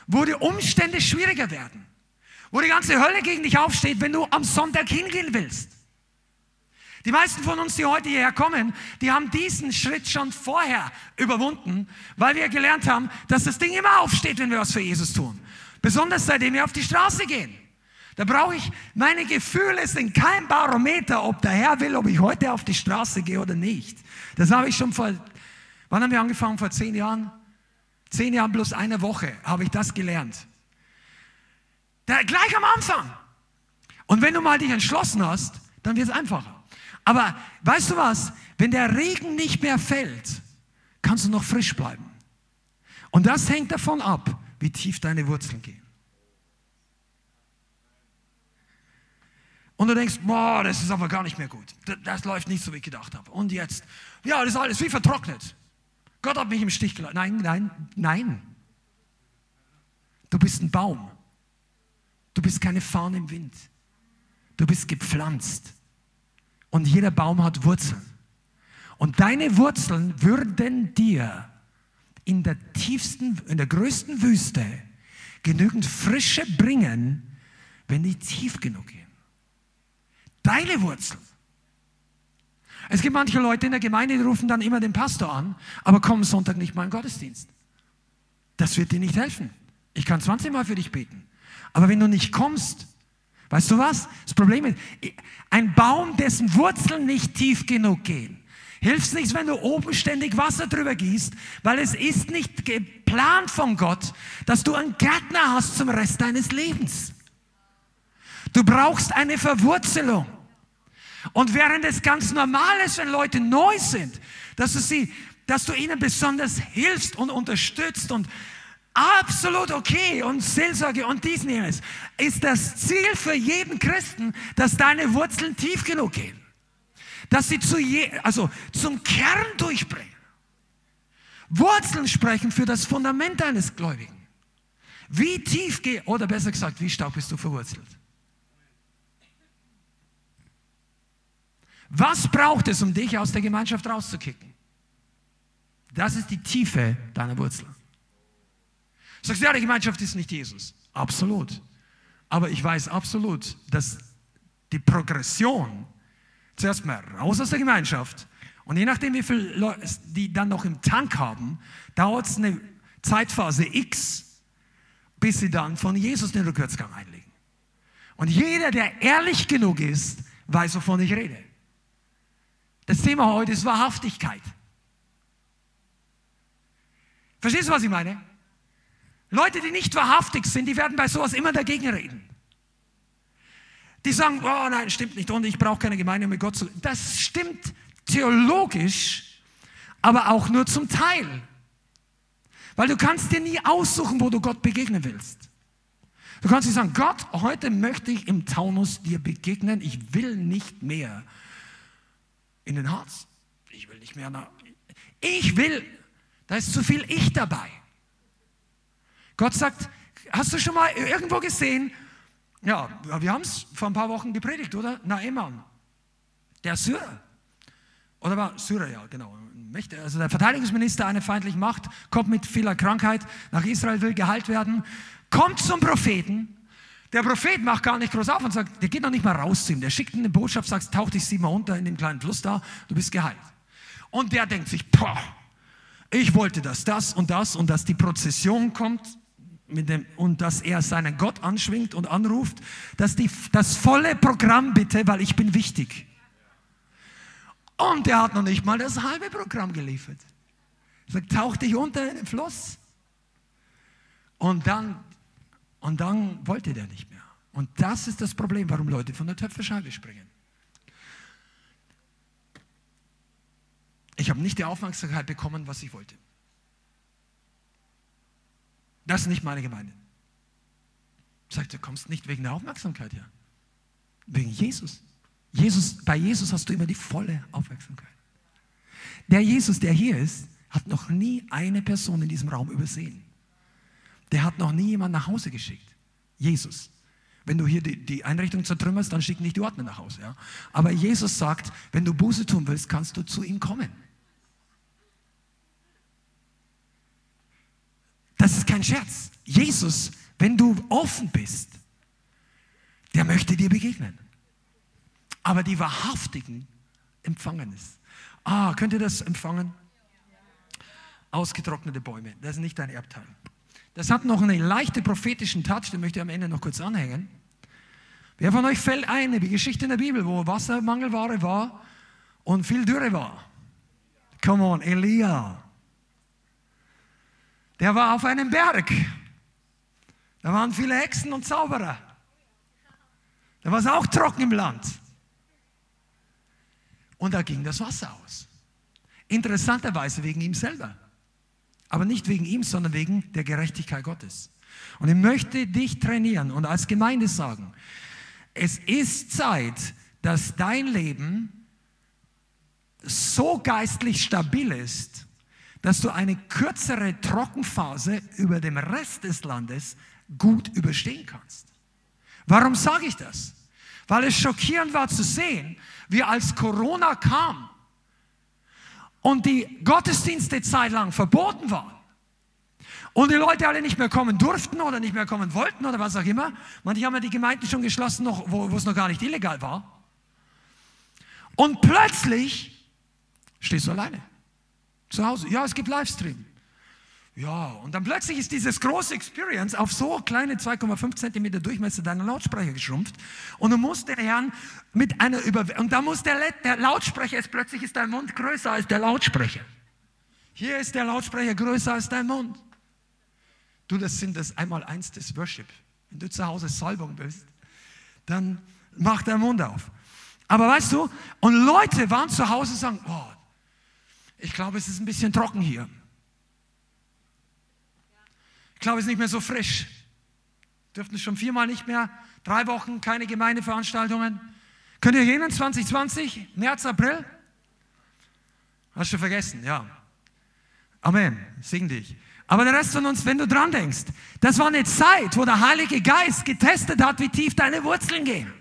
wo die Umstände schwieriger werden, wo die ganze Hölle gegen dich aufsteht, wenn du am Sonntag hingehen willst. Die meisten von uns, die heute hierher kommen, die haben diesen Schritt schon vorher überwunden, weil wir gelernt haben, dass das Ding immer aufsteht, wenn wir was für Jesus tun. Besonders seitdem wir auf die Straße gehen. Da brauche ich, meine Gefühle sind kein Barometer, ob der Herr will, ob ich heute auf die Straße gehe oder nicht. Das habe ich schon vor, wann haben wir angefangen? Vor zehn Jahren? Zehn Jahren plus eine Woche habe ich das gelernt. Da, gleich am Anfang. Und wenn du mal dich entschlossen hast, dann wird es einfacher. Aber weißt du was? Wenn der Regen nicht mehr fällt, kannst du noch frisch bleiben. Und das hängt davon ab, wie tief deine Wurzeln gehen. Und du denkst, boah, das ist aber gar nicht mehr gut. Das, das, läuft nicht so, wie ich gedacht habe. Und jetzt, ja, das ist alles wie vertrocknet. Gott hat mich im Stich gelassen. Nein, nein, nein. Du bist ein Baum. Du bist keine Fahne im Wind. Du bist gepflanzt. Und jeder Baum hat Wurzeln. Und deine Wurzeln würden dir in der tiefsten, in der größten Wüste genügend Frische bringen, wenn die tief genug gehen. Deine Wurzeln. Es gibt manche Leute in der Gemeinde, die rufen dann immer den Pastor an, aber kommen Sonntag nicht mal in den Gottesdienst. Das wird dir nicht helfen. Ich kann 20 Mal für dich beten. Aber wenn du nicht kommst, weißt du was? Das Problem ist, ein Baum, dessen Wurzeln nicht tief genug gehen, hilft nichts, wenn du oben ständig Wasser drüber gießt, weil es ist nicht geplant von Gott, dass du einen Gärtner hast zum Rest deines Lebens. Du brauchst eine Verwurzelung. Und während es ganz normal ist, wenn Leute neu sind, dass du sie, dass du ihnen besonders hilfst und unterstützt und absolut okay und Seelsorge und dies und jenes, ist das Ziel für jeden Christen, dass deine Wurzeln tief genug gehen. Dass sie zu je, also zum Kern durchbringen. Wurzeln sprechen für das Fundament eines Gläubigen. Wie tief geht, oder besser gesagt, wie stark bist du verwurzelt? Was braucht es, um dich aus der Gemeinschaft rauszukicken? Das ist die Tiefe deiner Wurzel. Sagst du, ja, die Gemeinschaft ist nicht Jesus. Absolut. Aber ich weiß absolut, dass die Progression zuerst mal raus aus der Gemeinschaft und je nachdem, wie viele Leute die dann noch im Tank haben, dauert es eine Zeitphase X, bis sie dann von Jesus den Rückwärtsgang einlegen. Und jeder, der ehrlich genug ist, weiß, wovon ich rede. Das Thema heute ist Wahrhaftigkeit. Verstehst du, was ich meine? Leute, die nicht wahrhaftig sind, die werden bei sowas immer dagegen reden. Die sagen, oh nein, stimmt nicht und ich brauche keine Gemeinde um mit Gott zu. Das stimmt theologisch, aber auch nur zum Teil. Weil du kannst dir nie aussuchen, wo du Gott begegnen willst. Du kannst nicht sagen, Gott, heute möchte ich im Taunus dir begegnen. Ich will nicht mehr in den Harz. Ich will nicht mehr nach. Ich will. Da ist zu viel Ich dabei. Gott sagt, hast du schon mal irgendwo gesehen? Ja, wir haben es vor ein paar Wochen gepredigt, oder? Naaman, der Syrer. Oder war Syrer, ja, genau. Also der Verteidigungsminister einer feindlichen Macht kommt mit vieler Krankheit nach Israel, will geheilt werden, kommt zum Propheten. Der Prophet macht gar nicht groß auf und sagt, der geht noch nicht mal raus zu ihm. Der schickt eine Botschaft, sagt, tauch dich sieben mal unter in dem kleinen Fluss da, du bist geheilt. Und der denkt sich, boah, ich wollte, dass das und das und dass die Prozession kommt dem, und dass er seinen Gott anschwingt und anruft, dass die, das volle Programm bitte, weil ich bin wichtig. Und er hat noch nicht mal das halbe Programm geliefert. Er sagt, tauch dich unter in den Fluss. Und dann, und dann wollte der nicht mehr. Und das ist das Problem, warum Leute von der Töpferscheibe springen. Ich habe nicht die Aufmerksamkeit bekommen, was ich wollte. Das ist nicht meine Gemeinde. Sagt, du kommst nicht wegen der Aufmerksamkeit her. Wegen Jesus. Jesus, bei Jesus hast du immer die volle Aufmerksamkeit. Der Jesus, der hier ist, hat noch nie eine Person in diesem Raum übersehen. Der hat noch nie jemanden nach Hause geschickt. Jesus. Wenn du hier die, die Einrichtung zertrümmerst, dann schick nicht die Ordner nach Hause. Ja? Aber Jesus sagt, wenn du Buße tun willst, kannst du zu ihm kommen. Das ist kein Scherz. Jesus, wenn du offen bist, der möchte dir begegnen aber die Wahrhaftigen empfangen es. Ah, könnt ihr das empfangen? Ausgetrocknete Bäume, das ist nicht dein Erbteil. Das hat noch einen leichten prophetischen Touch, den möchte ich am Ende noch kurz anhängen. Wer von euch fällt ein, die Geschichte in der Bibel, wo Wassermangelware war und viel Dürre war? Come on, Elia. Der war auf einem Berg. Da waren viele Hexen und Zauberer. Da war es auch trocken im Land. Und da ging das Wasser aus. Interessanterweise wegen ihm selber. Aber nicht wegen ihm, sondern wegen der Gerechtigkeit Gottes. Und ich möchte dich trainieren und als Gemeinde sagen, es ist Zeit, dass dein Leben so geistlich stabil ist, dass du eine kürzere Trockenphase über dem Rest des Landes gut überstehen kannst. Warum sage ich das? Weil es schockierend war zu sehen, wie als Corona kam und die Gottesdienste zeitlang verboten waren und die Leute alle nicht mehr kommen durften oder nicht mehr kommen wollten oder was auch immer. Manche haben ja die Gemeinden schon geschlossen, noch, wo, wo es noch gar nicht illegal war. Und plötzlich stehst du alleine. Zu Hause. Ja, es gibt Livestream. Ja, und dann plötzlich ist dieses große Experience auf so kleine 2,5 Zentimeter Durchmesser deiner Lautsprecher geschrumpft und du musst den Herrn mit einer Über... Und da muss der, der Lautsprecher, ist, plötzlich ist dein Mund größer als der Lautsprecher. Hier ist der Lautsprecher größer als dein Mund. Du, das sind das einmal eins des Worship. Wenn du zu Hause Salbung bist, dann mach dein Mund auf. Aber weißt du, und Leute waren zu Hause und sagen, oh, ich glaube, es ist ein bisschen trocken hier. Ich glaube, es ist nicht mehr so frisch. Dürften schon viermal nicht mehr. Drei Wochen keine Gemeindeveranstaltungen. Könnt ihr in 2020? März, April? Hast du vergessen, ja. Amen. Sing dich. Aber der Rest von uns, wenn du dran denkst, das war eine Zeit, wo der Heilige Geist getestet hat, wie tief deine Wurzeln gehen.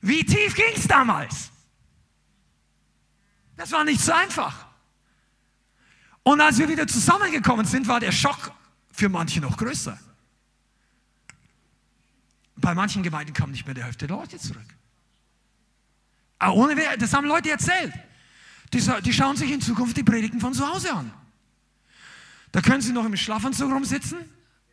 Wie tief ging es damals? Das war nicht so einfach. Und als wir wieder zusammengekommen sind, war der Schock für manche noch größer. Bei manchen Gemeinden kam nicht mehr die Hälfte der Leute zurück. Aber ohne, das haben Leute erzählt. Die, die schauen sich in Zukunft die Predigten von zu Hause an. Da können sie noch im Schlafanzug rumsitzen,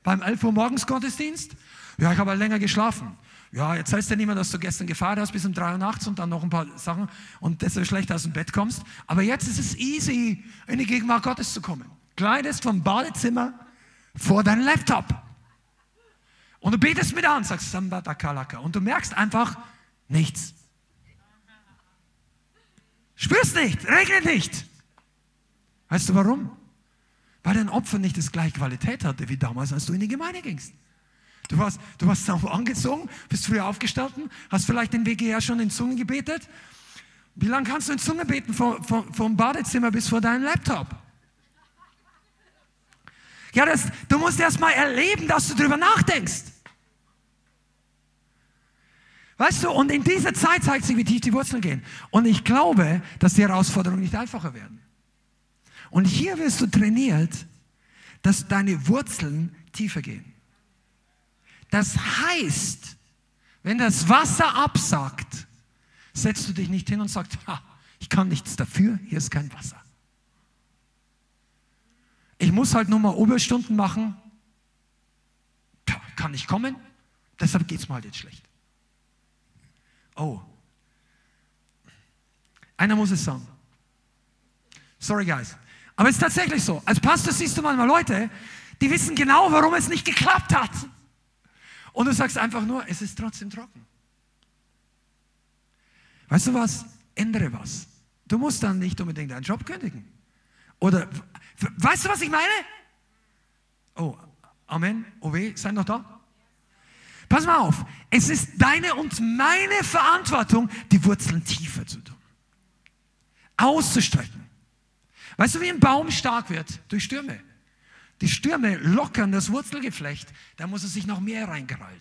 beim 11 Uhr morgens Gottesdienst. Ja, ich habe länger geschlafen. Ja, jetzt heißt ja niemand, dass du gestern gefeiert hast bis um drei Uhr nachts und dann noch ein paar Sachen und deshalb schlecht aus dem Bett kommst. Aber jetzt ist es easy, in die Gegenwart Gottes zu kommen. Kleidest vom Badezimmer vor deinen Laptop. Und du betest mit an, sagst Samba Dakalaka. Und du merkst einfach nichts. Spürst nicht, regnet nicht. Weißt du warum? Weil dein Opfer nicht das gleiche Qualität hatte wie damals, als du in die Gemeinde gingst. Du warst, du warst angezogen, bist früher aufgestanden, hast vielleicht den WGR schon in Zungen gebetet. Wie lange kannst du in Zunge beten vom, vom, vom Badezimmer bis vor deinem Laptop? Ja, das, du musst erst mal erleben, dass du darüber nachdenkst. Weißt du, und in dieser Zeit zeigt sich, wie tief die Wurzeln gehen. Und ich glaube, dass die Herausforderungen nicht einfacher werden. Und hier wirst du trainiert, dass deine Wurzeln tiefer gehen. Das heißt, wenn das Wasser absackt, setzt du dich nicht hin und sagst, ha, ich kann nichts dafür, hier ist kein Wasser. Ich muss halt nur mal Oberstunden machen, kann nicht kommen, deshalb geht es mir halt jetzt schlecht. Oh, einer muss es sagen. Sorry, guys. Aber es ist tatsächlich so. Als Pastor siehst du manchmal Leute, die wissen genau, warum es nicht geklappt hat. Und du sagst einfach nur, es ist trotzdem trocken. Weißt du was? Ändere was. Du musst dann nicht unbedingt deinen Job kündigen. Oder, weißt du, was ich meine? Oh, Amen. Oh weh, seid noch da? Pass mal auf. Es ist deine und meine Verantwortung, die Wurzeln tiefer zu tun. Auszustrecken. Weißt du, wie ein Baum stark wird? Durch Stürme. Die Stürme lockern das Wurzelgeflecht, da muss es sich noch mehr reingerallen.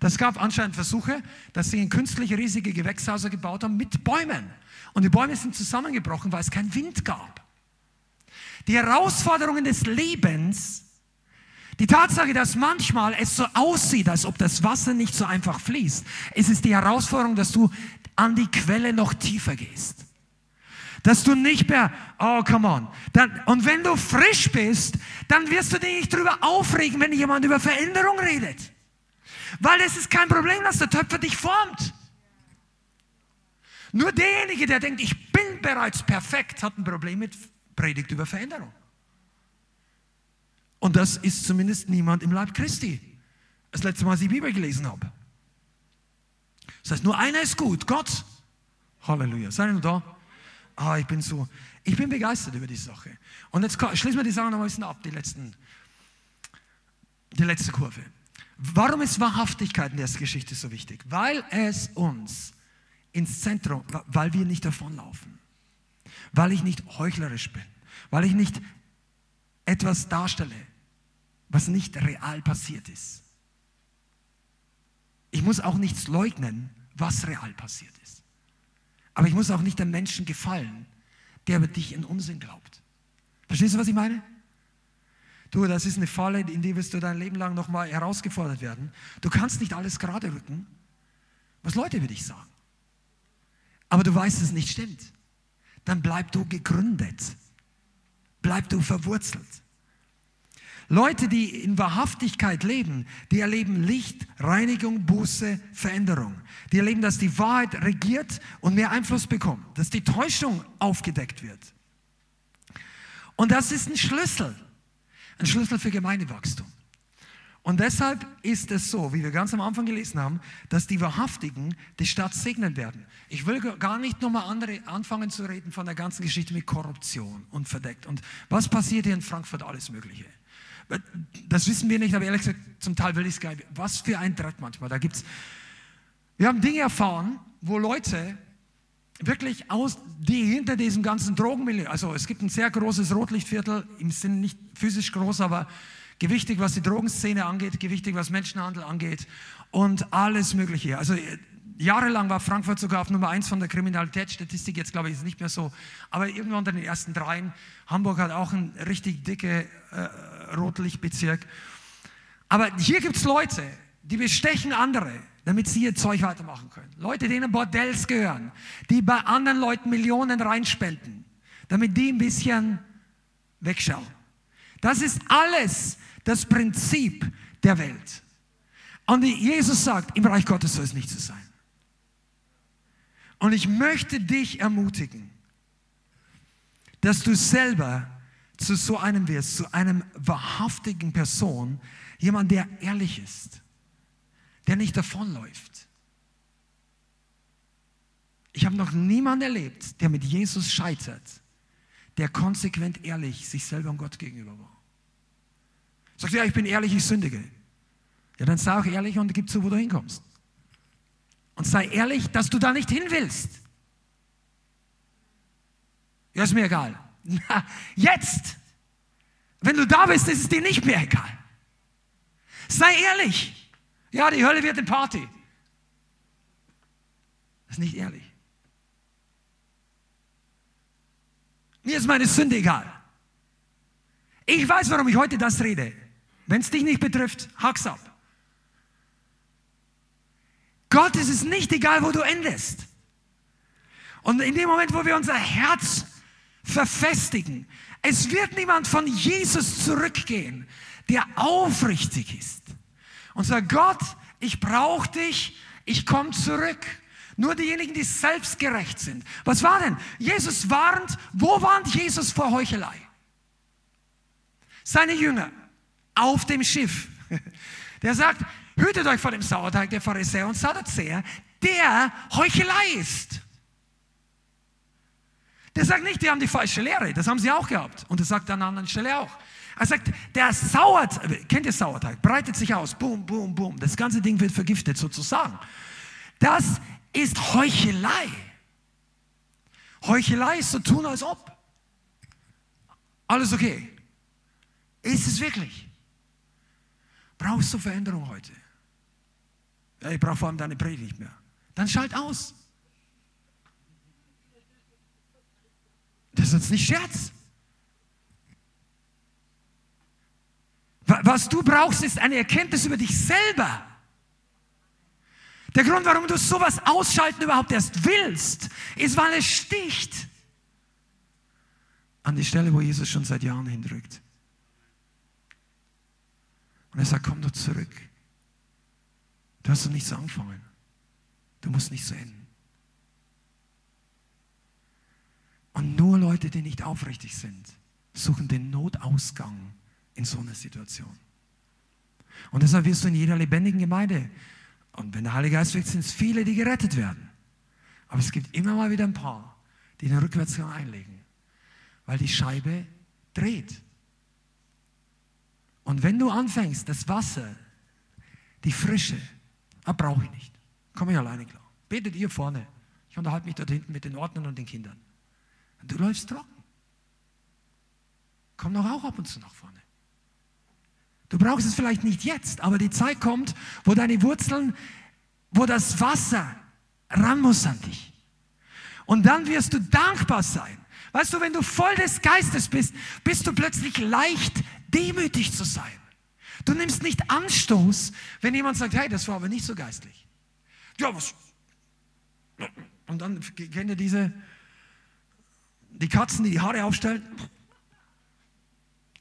Das gab anscheinend Versuche, dass sie ein künstliche riesige Gewächshäuser gebaut haben mit Bäumen. Und die Bäume sind zusammengebrochen, weil es keinen Wind gab. Die Herausforderungen des Lebens, die Tatsache, dass manchmal es so aussieht, als ob das Wasser nicht so einfach fließt, es ist die Herausforderung, dass du an die Quelle noch tiefer gehst. Dass du nicht mehr, oh, come on. Dann, und wenn du frisch bist, dann wirst du dich nicht darüber aufregen, wenn jemand über Veränderung redet. Weil es ist kein Problem, dass der Töpfer dich formt. Nur derjenige, der denkt, ich bin bereits perfekt, hat ein Problem mit Predigt über Veränderung. Und das ist zumindest niemand im Leib Christi. Das letzte Mal, als ich die Bibel gelesen habe. Das heißt, nur einer ist gut, Gott. Halleluja. Seid ihr da? Ah, ich bin so, ich bin begeistert über die Sache. Und jetzt schließen wir die Sache noch ein bisschen ab, die, letzten, die letzte Kurve. Warum ist Wahrhaftigkeit in der Geschichte so wichtig? Weil es uns ins Zentrum, weil wir nicht davonlaufen, weil ich nicht heuchlerisch bin, weil ich nicht etwas darstelle, was nicht real passiert ist. Ich muss auch nichts leugnen, was real passiert. Aber ich muss auch nicht dem Menschen gefallen, der über dich in Unsinn glaubt. Verstehst du, was ich meine? Du, das ist eine Falle, in die wirst du dein Leben lang nochmal herausgefordert werden. Du kannst nicht alles gerade rücken, was Leute über dich sagen. Aber du weißt, es nicht stimmt. Dann bleib du gegründet. Bleib du verwurzelt. Leute, die in Wahrhaftigkeit leben, die erleben Licht, Reinigung, Buße, Veränderung. Die erleben, dass die Wahrheit regiert und mehr Einfluss bekommt, dass die Täuschung aufgedeckt wird. Und das ist ein Schlüssel, ein Schlüssel für Gemeindewachstum. Und deshalb ist es so, wie wir ganz am Anfang gelesen haben, dass die Wahrhaftigen die Stadt segnen werden. Ich will gar nicht nochmal anfangen zu reden von der ganzen Geschichte mit Korruption und verdeckt. Und was passiert hier in Frankfurt alles Mögliche? Das wissen wir nicht, aber ehrlich gesagt, zum Teil will ich es gar nicht. Was für ein Dreck manchmal. Da gibt's. Wir haben Dinge erfahren, wo Leute wirklich aus, die hinter diesem ganzen Drogenmilieu, also es gibt ein sehr großes Rotlichtviertel, im Sinne nicht physisch groß, aber gewichtig, was die Drogenszene angeht, gewichtig, was Menschenhandel angeht und alles Mögliche. Also jahrelang war Frankfurt sogar auf Nummer eins von der Kriminalitätsstatistik, jetzt glaube ich ist es nicht mehr so, aber irgendwann unter den ersten dreien. Hamburg hat auch einen richtig dicke äh, Rotlichtbezirk. Aber hier gibt es Leute, die bestechen andere, damit sie ihr Zeug weitermachen können. Leute, denen Bordells gehören, die bei anderen Leuten Millionen reinspenden, damit die ein bisschen wegschauen. Das ist alles das Prinzip der Welt. Und Jesus sagt, im Reich Gottes soll es nicht so sein. Und ich möchte dich ermutigen, dass du selber zu so einem wirst, zu einem wahrhaftigen Person, jemand, der ehrlich ist, der nicht davonläuft. Ich habe noch niemanden erlebt, der mit Jesus scheitert, der konsequent ehrlich sich selber und Gott gegenüber war. Sagt, ja, ich bin ehrlich, ich sündige. Ja, dann sei auch ehrlich und gib zu, wo du hinkommst. Und sei ehrlich, dass du da nicht hin willst. Ja, ist mir egal. Na, jetzt, wenn du da bist, ist es dir nicht mehr egal. Sei ehrlich. Ja, die Hölle wird eine Party. Das ist nicht ehrlich. Mir ist meine Sünde egal. Ich weiß, warum ich heute das rede. Wenn es dich nicht betrifft, hack's ab. Gott ist es nicht egal, wo du endest. Und in dem Moment, wo wir unser Herz verfestigen, es wird niemand von Jesus zurückgehen, der aufrichtig ist und sagt, Gott, ich brauche dich, ich komme zurück. Nur diejenigen, die selbstgerecht sind. Was war denn? Jesus warnt, wo warnt Jesus vor Heuchelei? Seine Jünger auf dem Schiff. Der sagt, hütet euch vor dem Sauerteig der Pharisäer und Sadduzäer, der Heuchelei ist. Der sagt nicht, die haben die falsche Lehre, das haben sie auch gehabt. Und das sagt an einer anderen Stelle auch. Er sagt, der Sauerteig, kennt ihr Sauerteig, breitet sich aus, boom, boom, boom. Das ganze Ding wird vergiftet sozusagen. Das ist Heuchelei. Heuchelei ist so tun, als ob. Alles okay. Ist es wirklich? Brauchst du Veränderung heute? Ja, ich brauche vor allem deine Predigt mehr. Dann schalt aus. Das ist jetzt nicht Scherz. Was du brauchst, ist eine Erkenntnis über dich selber. Der Grund, warum du sowas ausschalten überhaupt erst willst, ist, weil es sticht an die Stelle, wo Jesus schon seit Jahren hindrückt. Und er sagt, komm doch zurück. Du hast doch nicht so angefangen. Du musst nicht so enden. Und nur Leute, die nicht aufrichtig sind, suchen den Notausgang in so einer Situation. Und deshalb wirst du in jeder lebendigen Gemeinde, und wenn der Heilige Geist wirkt, sind es viele, die gerettet werden. Aber es gibt immer mal wieder ein paar, die den Rückwärtsgang einlegen, weil die Scheibe dreht. Und wenn du anfängst, das Wasser, die Frische, ah, brauche ich nicht. Komme ich alleine klar. Betet ihr vorne. Ich unterhalte mich dort hinten mit den Ordnern und den Kindern. Du läufst trocken. Komm doch auch ab und zu nach vorne. Du brauchst es vielleicht nicht jetzt, aber die Zeit kommt, wo deine Wurzeln, wo das Wasser ran muss an dich. Und dann wirst du dankbar sein. Weißt du, wenn du voll des Geistes bist, bist du plötzlich leicht demütig zu sein. Du nimmst nicht Anstoß, wenn jemand sagt, hey, das war aber nicht so geistlich. Ja, was? Und dann kennt ihr diese, die Katzen, die die Haare aufstellen.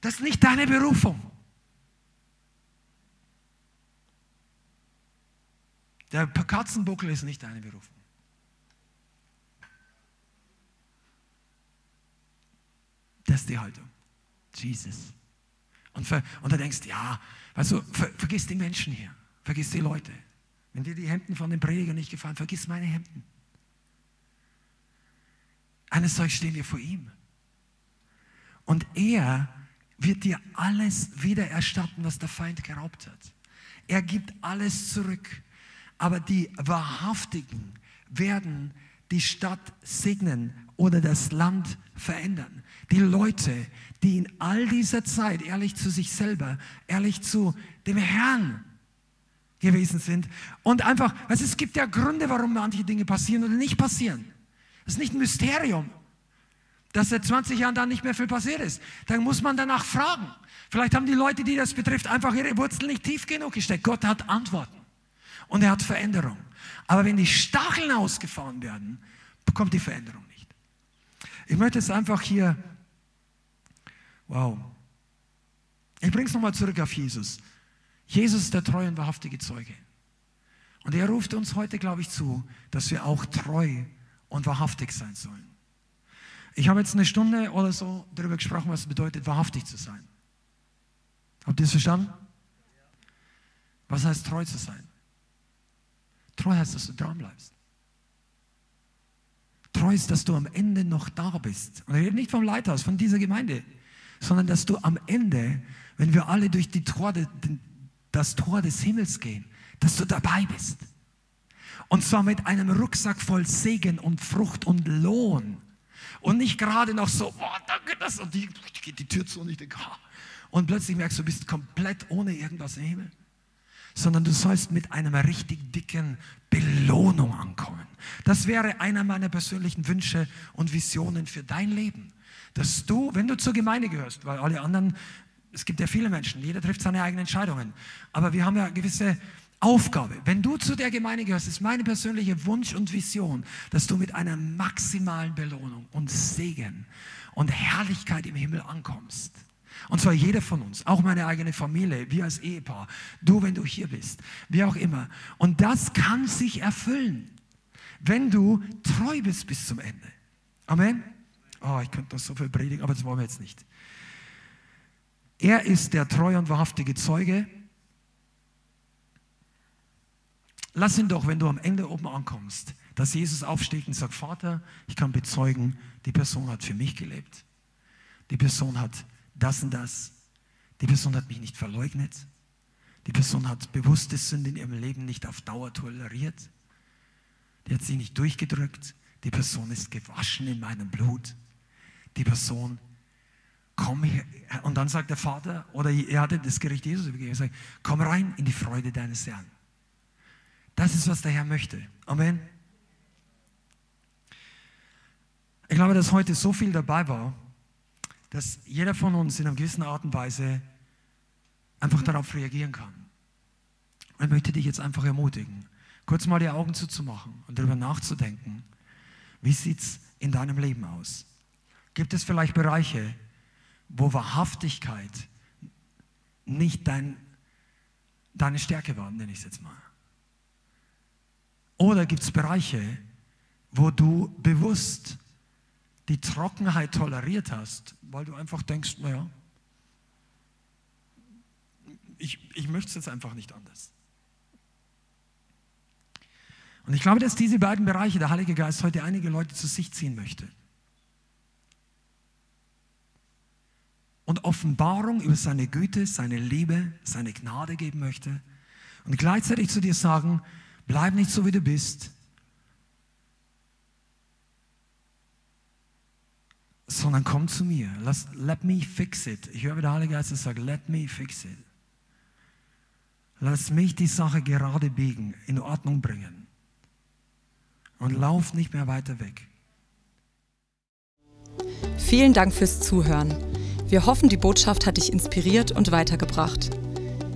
Das ist nicht deine Berufung. Der Katzenbuckel ist nicht deine Berufung. Das ist die Haltung. Jesus. Und, ver, und du denkst, ja, weißt du, ver, vergiss die Menschen hier, vergiss die Leute. Wenn dir die Hemden von den Predigern nicht gefallen, vergiss meine Hemden. Eines Tages stehen wir vor ihm. Und er wird dir alles wieder erstatten, was der Feind geraubt hat. Er gibt alles zurück. Aber die Wahrhaftigen werden die Stadt segnen oder das Land verändern. Die Leute, die in all dieser Zeit ehrlich zu sich selber, ehrlich zu dem Herrn gewesen sind und einfach, also es gibt ja Gründe, warum manche Dinge passieren oder nicht passieren. Das ist nicht ein Mysterium, dass seit 20 Jahren da nicht mehr viel passiert ist. Dann muss man danach fragen. Vielleicht haben die Leute, die das betrifft, einfach ihre Wurzeln nicht tief genug gesteckt. Gott hat Antworten und er hat Veränderung. Aber wenn die Stacheln ausgefahren werden, bekommt die Veränderung nicht. Ich möchte es einfach hier, wow. Ich bringe es nochmal zurück auf Jesus. Jesus ist der treue und wahrhaftige Zeuge. Und er ruft uns heute, glaube ich, zu, dass wir auch treu und wahrhaftig sein sollen. Ich habe jetzt eine Stunde oder so darüber gesprochen, was es bedeutet, wahrhaftig zu sein. Habt ihr es verstanden? Was heißt treu zu sein? Treu heißt, dass du dran bleibst. Treu ist, dass du am Ende noch da bist. Und ich rede nicht vom Leithaus, von dieser Gemeinde, sondern dass du am Ende, wenn wir alle durch die Tor, das Tor des Himmels gehen, dass du dabei bist. Und zwar mit einem Rucksack voll Segen und Frucht und Lohn. Und nicht gerade noch so, oh, danke, das und die, geht die Tür zu und ich denke, oh. und plötzlich merkst du, du bist komplett ohne irgendwas im Himmel. Sondern du sollst mit einer richtig dicken Belohnung ankommen. Das wäre einer meiner persönlichen Wünsche und Visionen für dein Leben. Dass du, wenn du zur Gemeinde gehörst, weil alle anderen, es gibt ja viele Menschen, jeder trifft seine eigenen Entscheidungen, aber wir haben ja gewisse Aufgabe. Wenn du zu der Gemeinde gehörst, ist meine persönliche Wunsch und Vision, dass du mit einer maximalen Belohnung und Segen und Herrlichkeit im Himmel ankommst. Und zwar jeder von uns, auch meine eigene Familie, wir als Ehepaar, du, wenn du hier bist, wie auch immer. Und das kann sich erfüllen, wenn du treu bist bis zum Ende. Amen. Oh, ich könnte noch so viel predigen, aber das wollen wir jetzt nicht. Er ist der treu und wahrhaftige Zeuge, Lass ihn doch, wenn du am Ende oben ankommst, dass Jesus aufsteht und sagt, Vater, ich kann bezeugen, die Person hat für mich gelebt. Die Person hat das und das. Die Person hat mich nicht verleugnet. Die Person hat bewusste Sünde in ihrem Leben nicht auf Dauer toleriert. Die hat sie nicht durchgedrückt. Die Person ist gewaschen in meinem Blut. Die Person, komm her. Und dann sagt der Vater, oder er hatte das Gericht Jesus übergeben, er sagt, komm rein in die Freude deines Herrn. Das ist, was der Herr möchte. Amen. Ich glaube, dass heute so viel dabei war, dass jeder von uns in einer gewissen Art und Weise einfach darauf reagieren kann. Und ich möchte dich jetzt einfach ermutigen, kurz mal die Augen zuzumachen und darüber nachzudenken, wie sieht es in deinem Leben aus? Gibt es vielleicht Bereiche, wo Wahrhaftigkeit nicht dein, deine Stärke war, nenne ich es jetzt mal? Oder gibt es Bereiche, wo du bewusst die Trockenheit toleriert hast, weil du einfach denkst, naja, ich, ich möchte es jetzt einfach nicht anders. Und ich glaube, dass diese beiden Bereiche der Heilige Geist heute einige Leute zu sich ziehen möchte. Und Offenbarung über seine Güte, seine Liebe, seine Gnade geben möchte. Und gleichzeitig zu dir sagen, Bleib nicht so, wie du bist, sondern komm zu mir. Lass, let me fix it. Ich höre, wie der Heilige Geist sagt, let me fix it. Lass mich die Sache gerade biegen, in Ordnung bringen. Und lauf nicht mehr weiter weg. Vielen Dank fürs Zuhören. Wir hoffen, die Botschaft hat dich inspiriert und weitergebracht.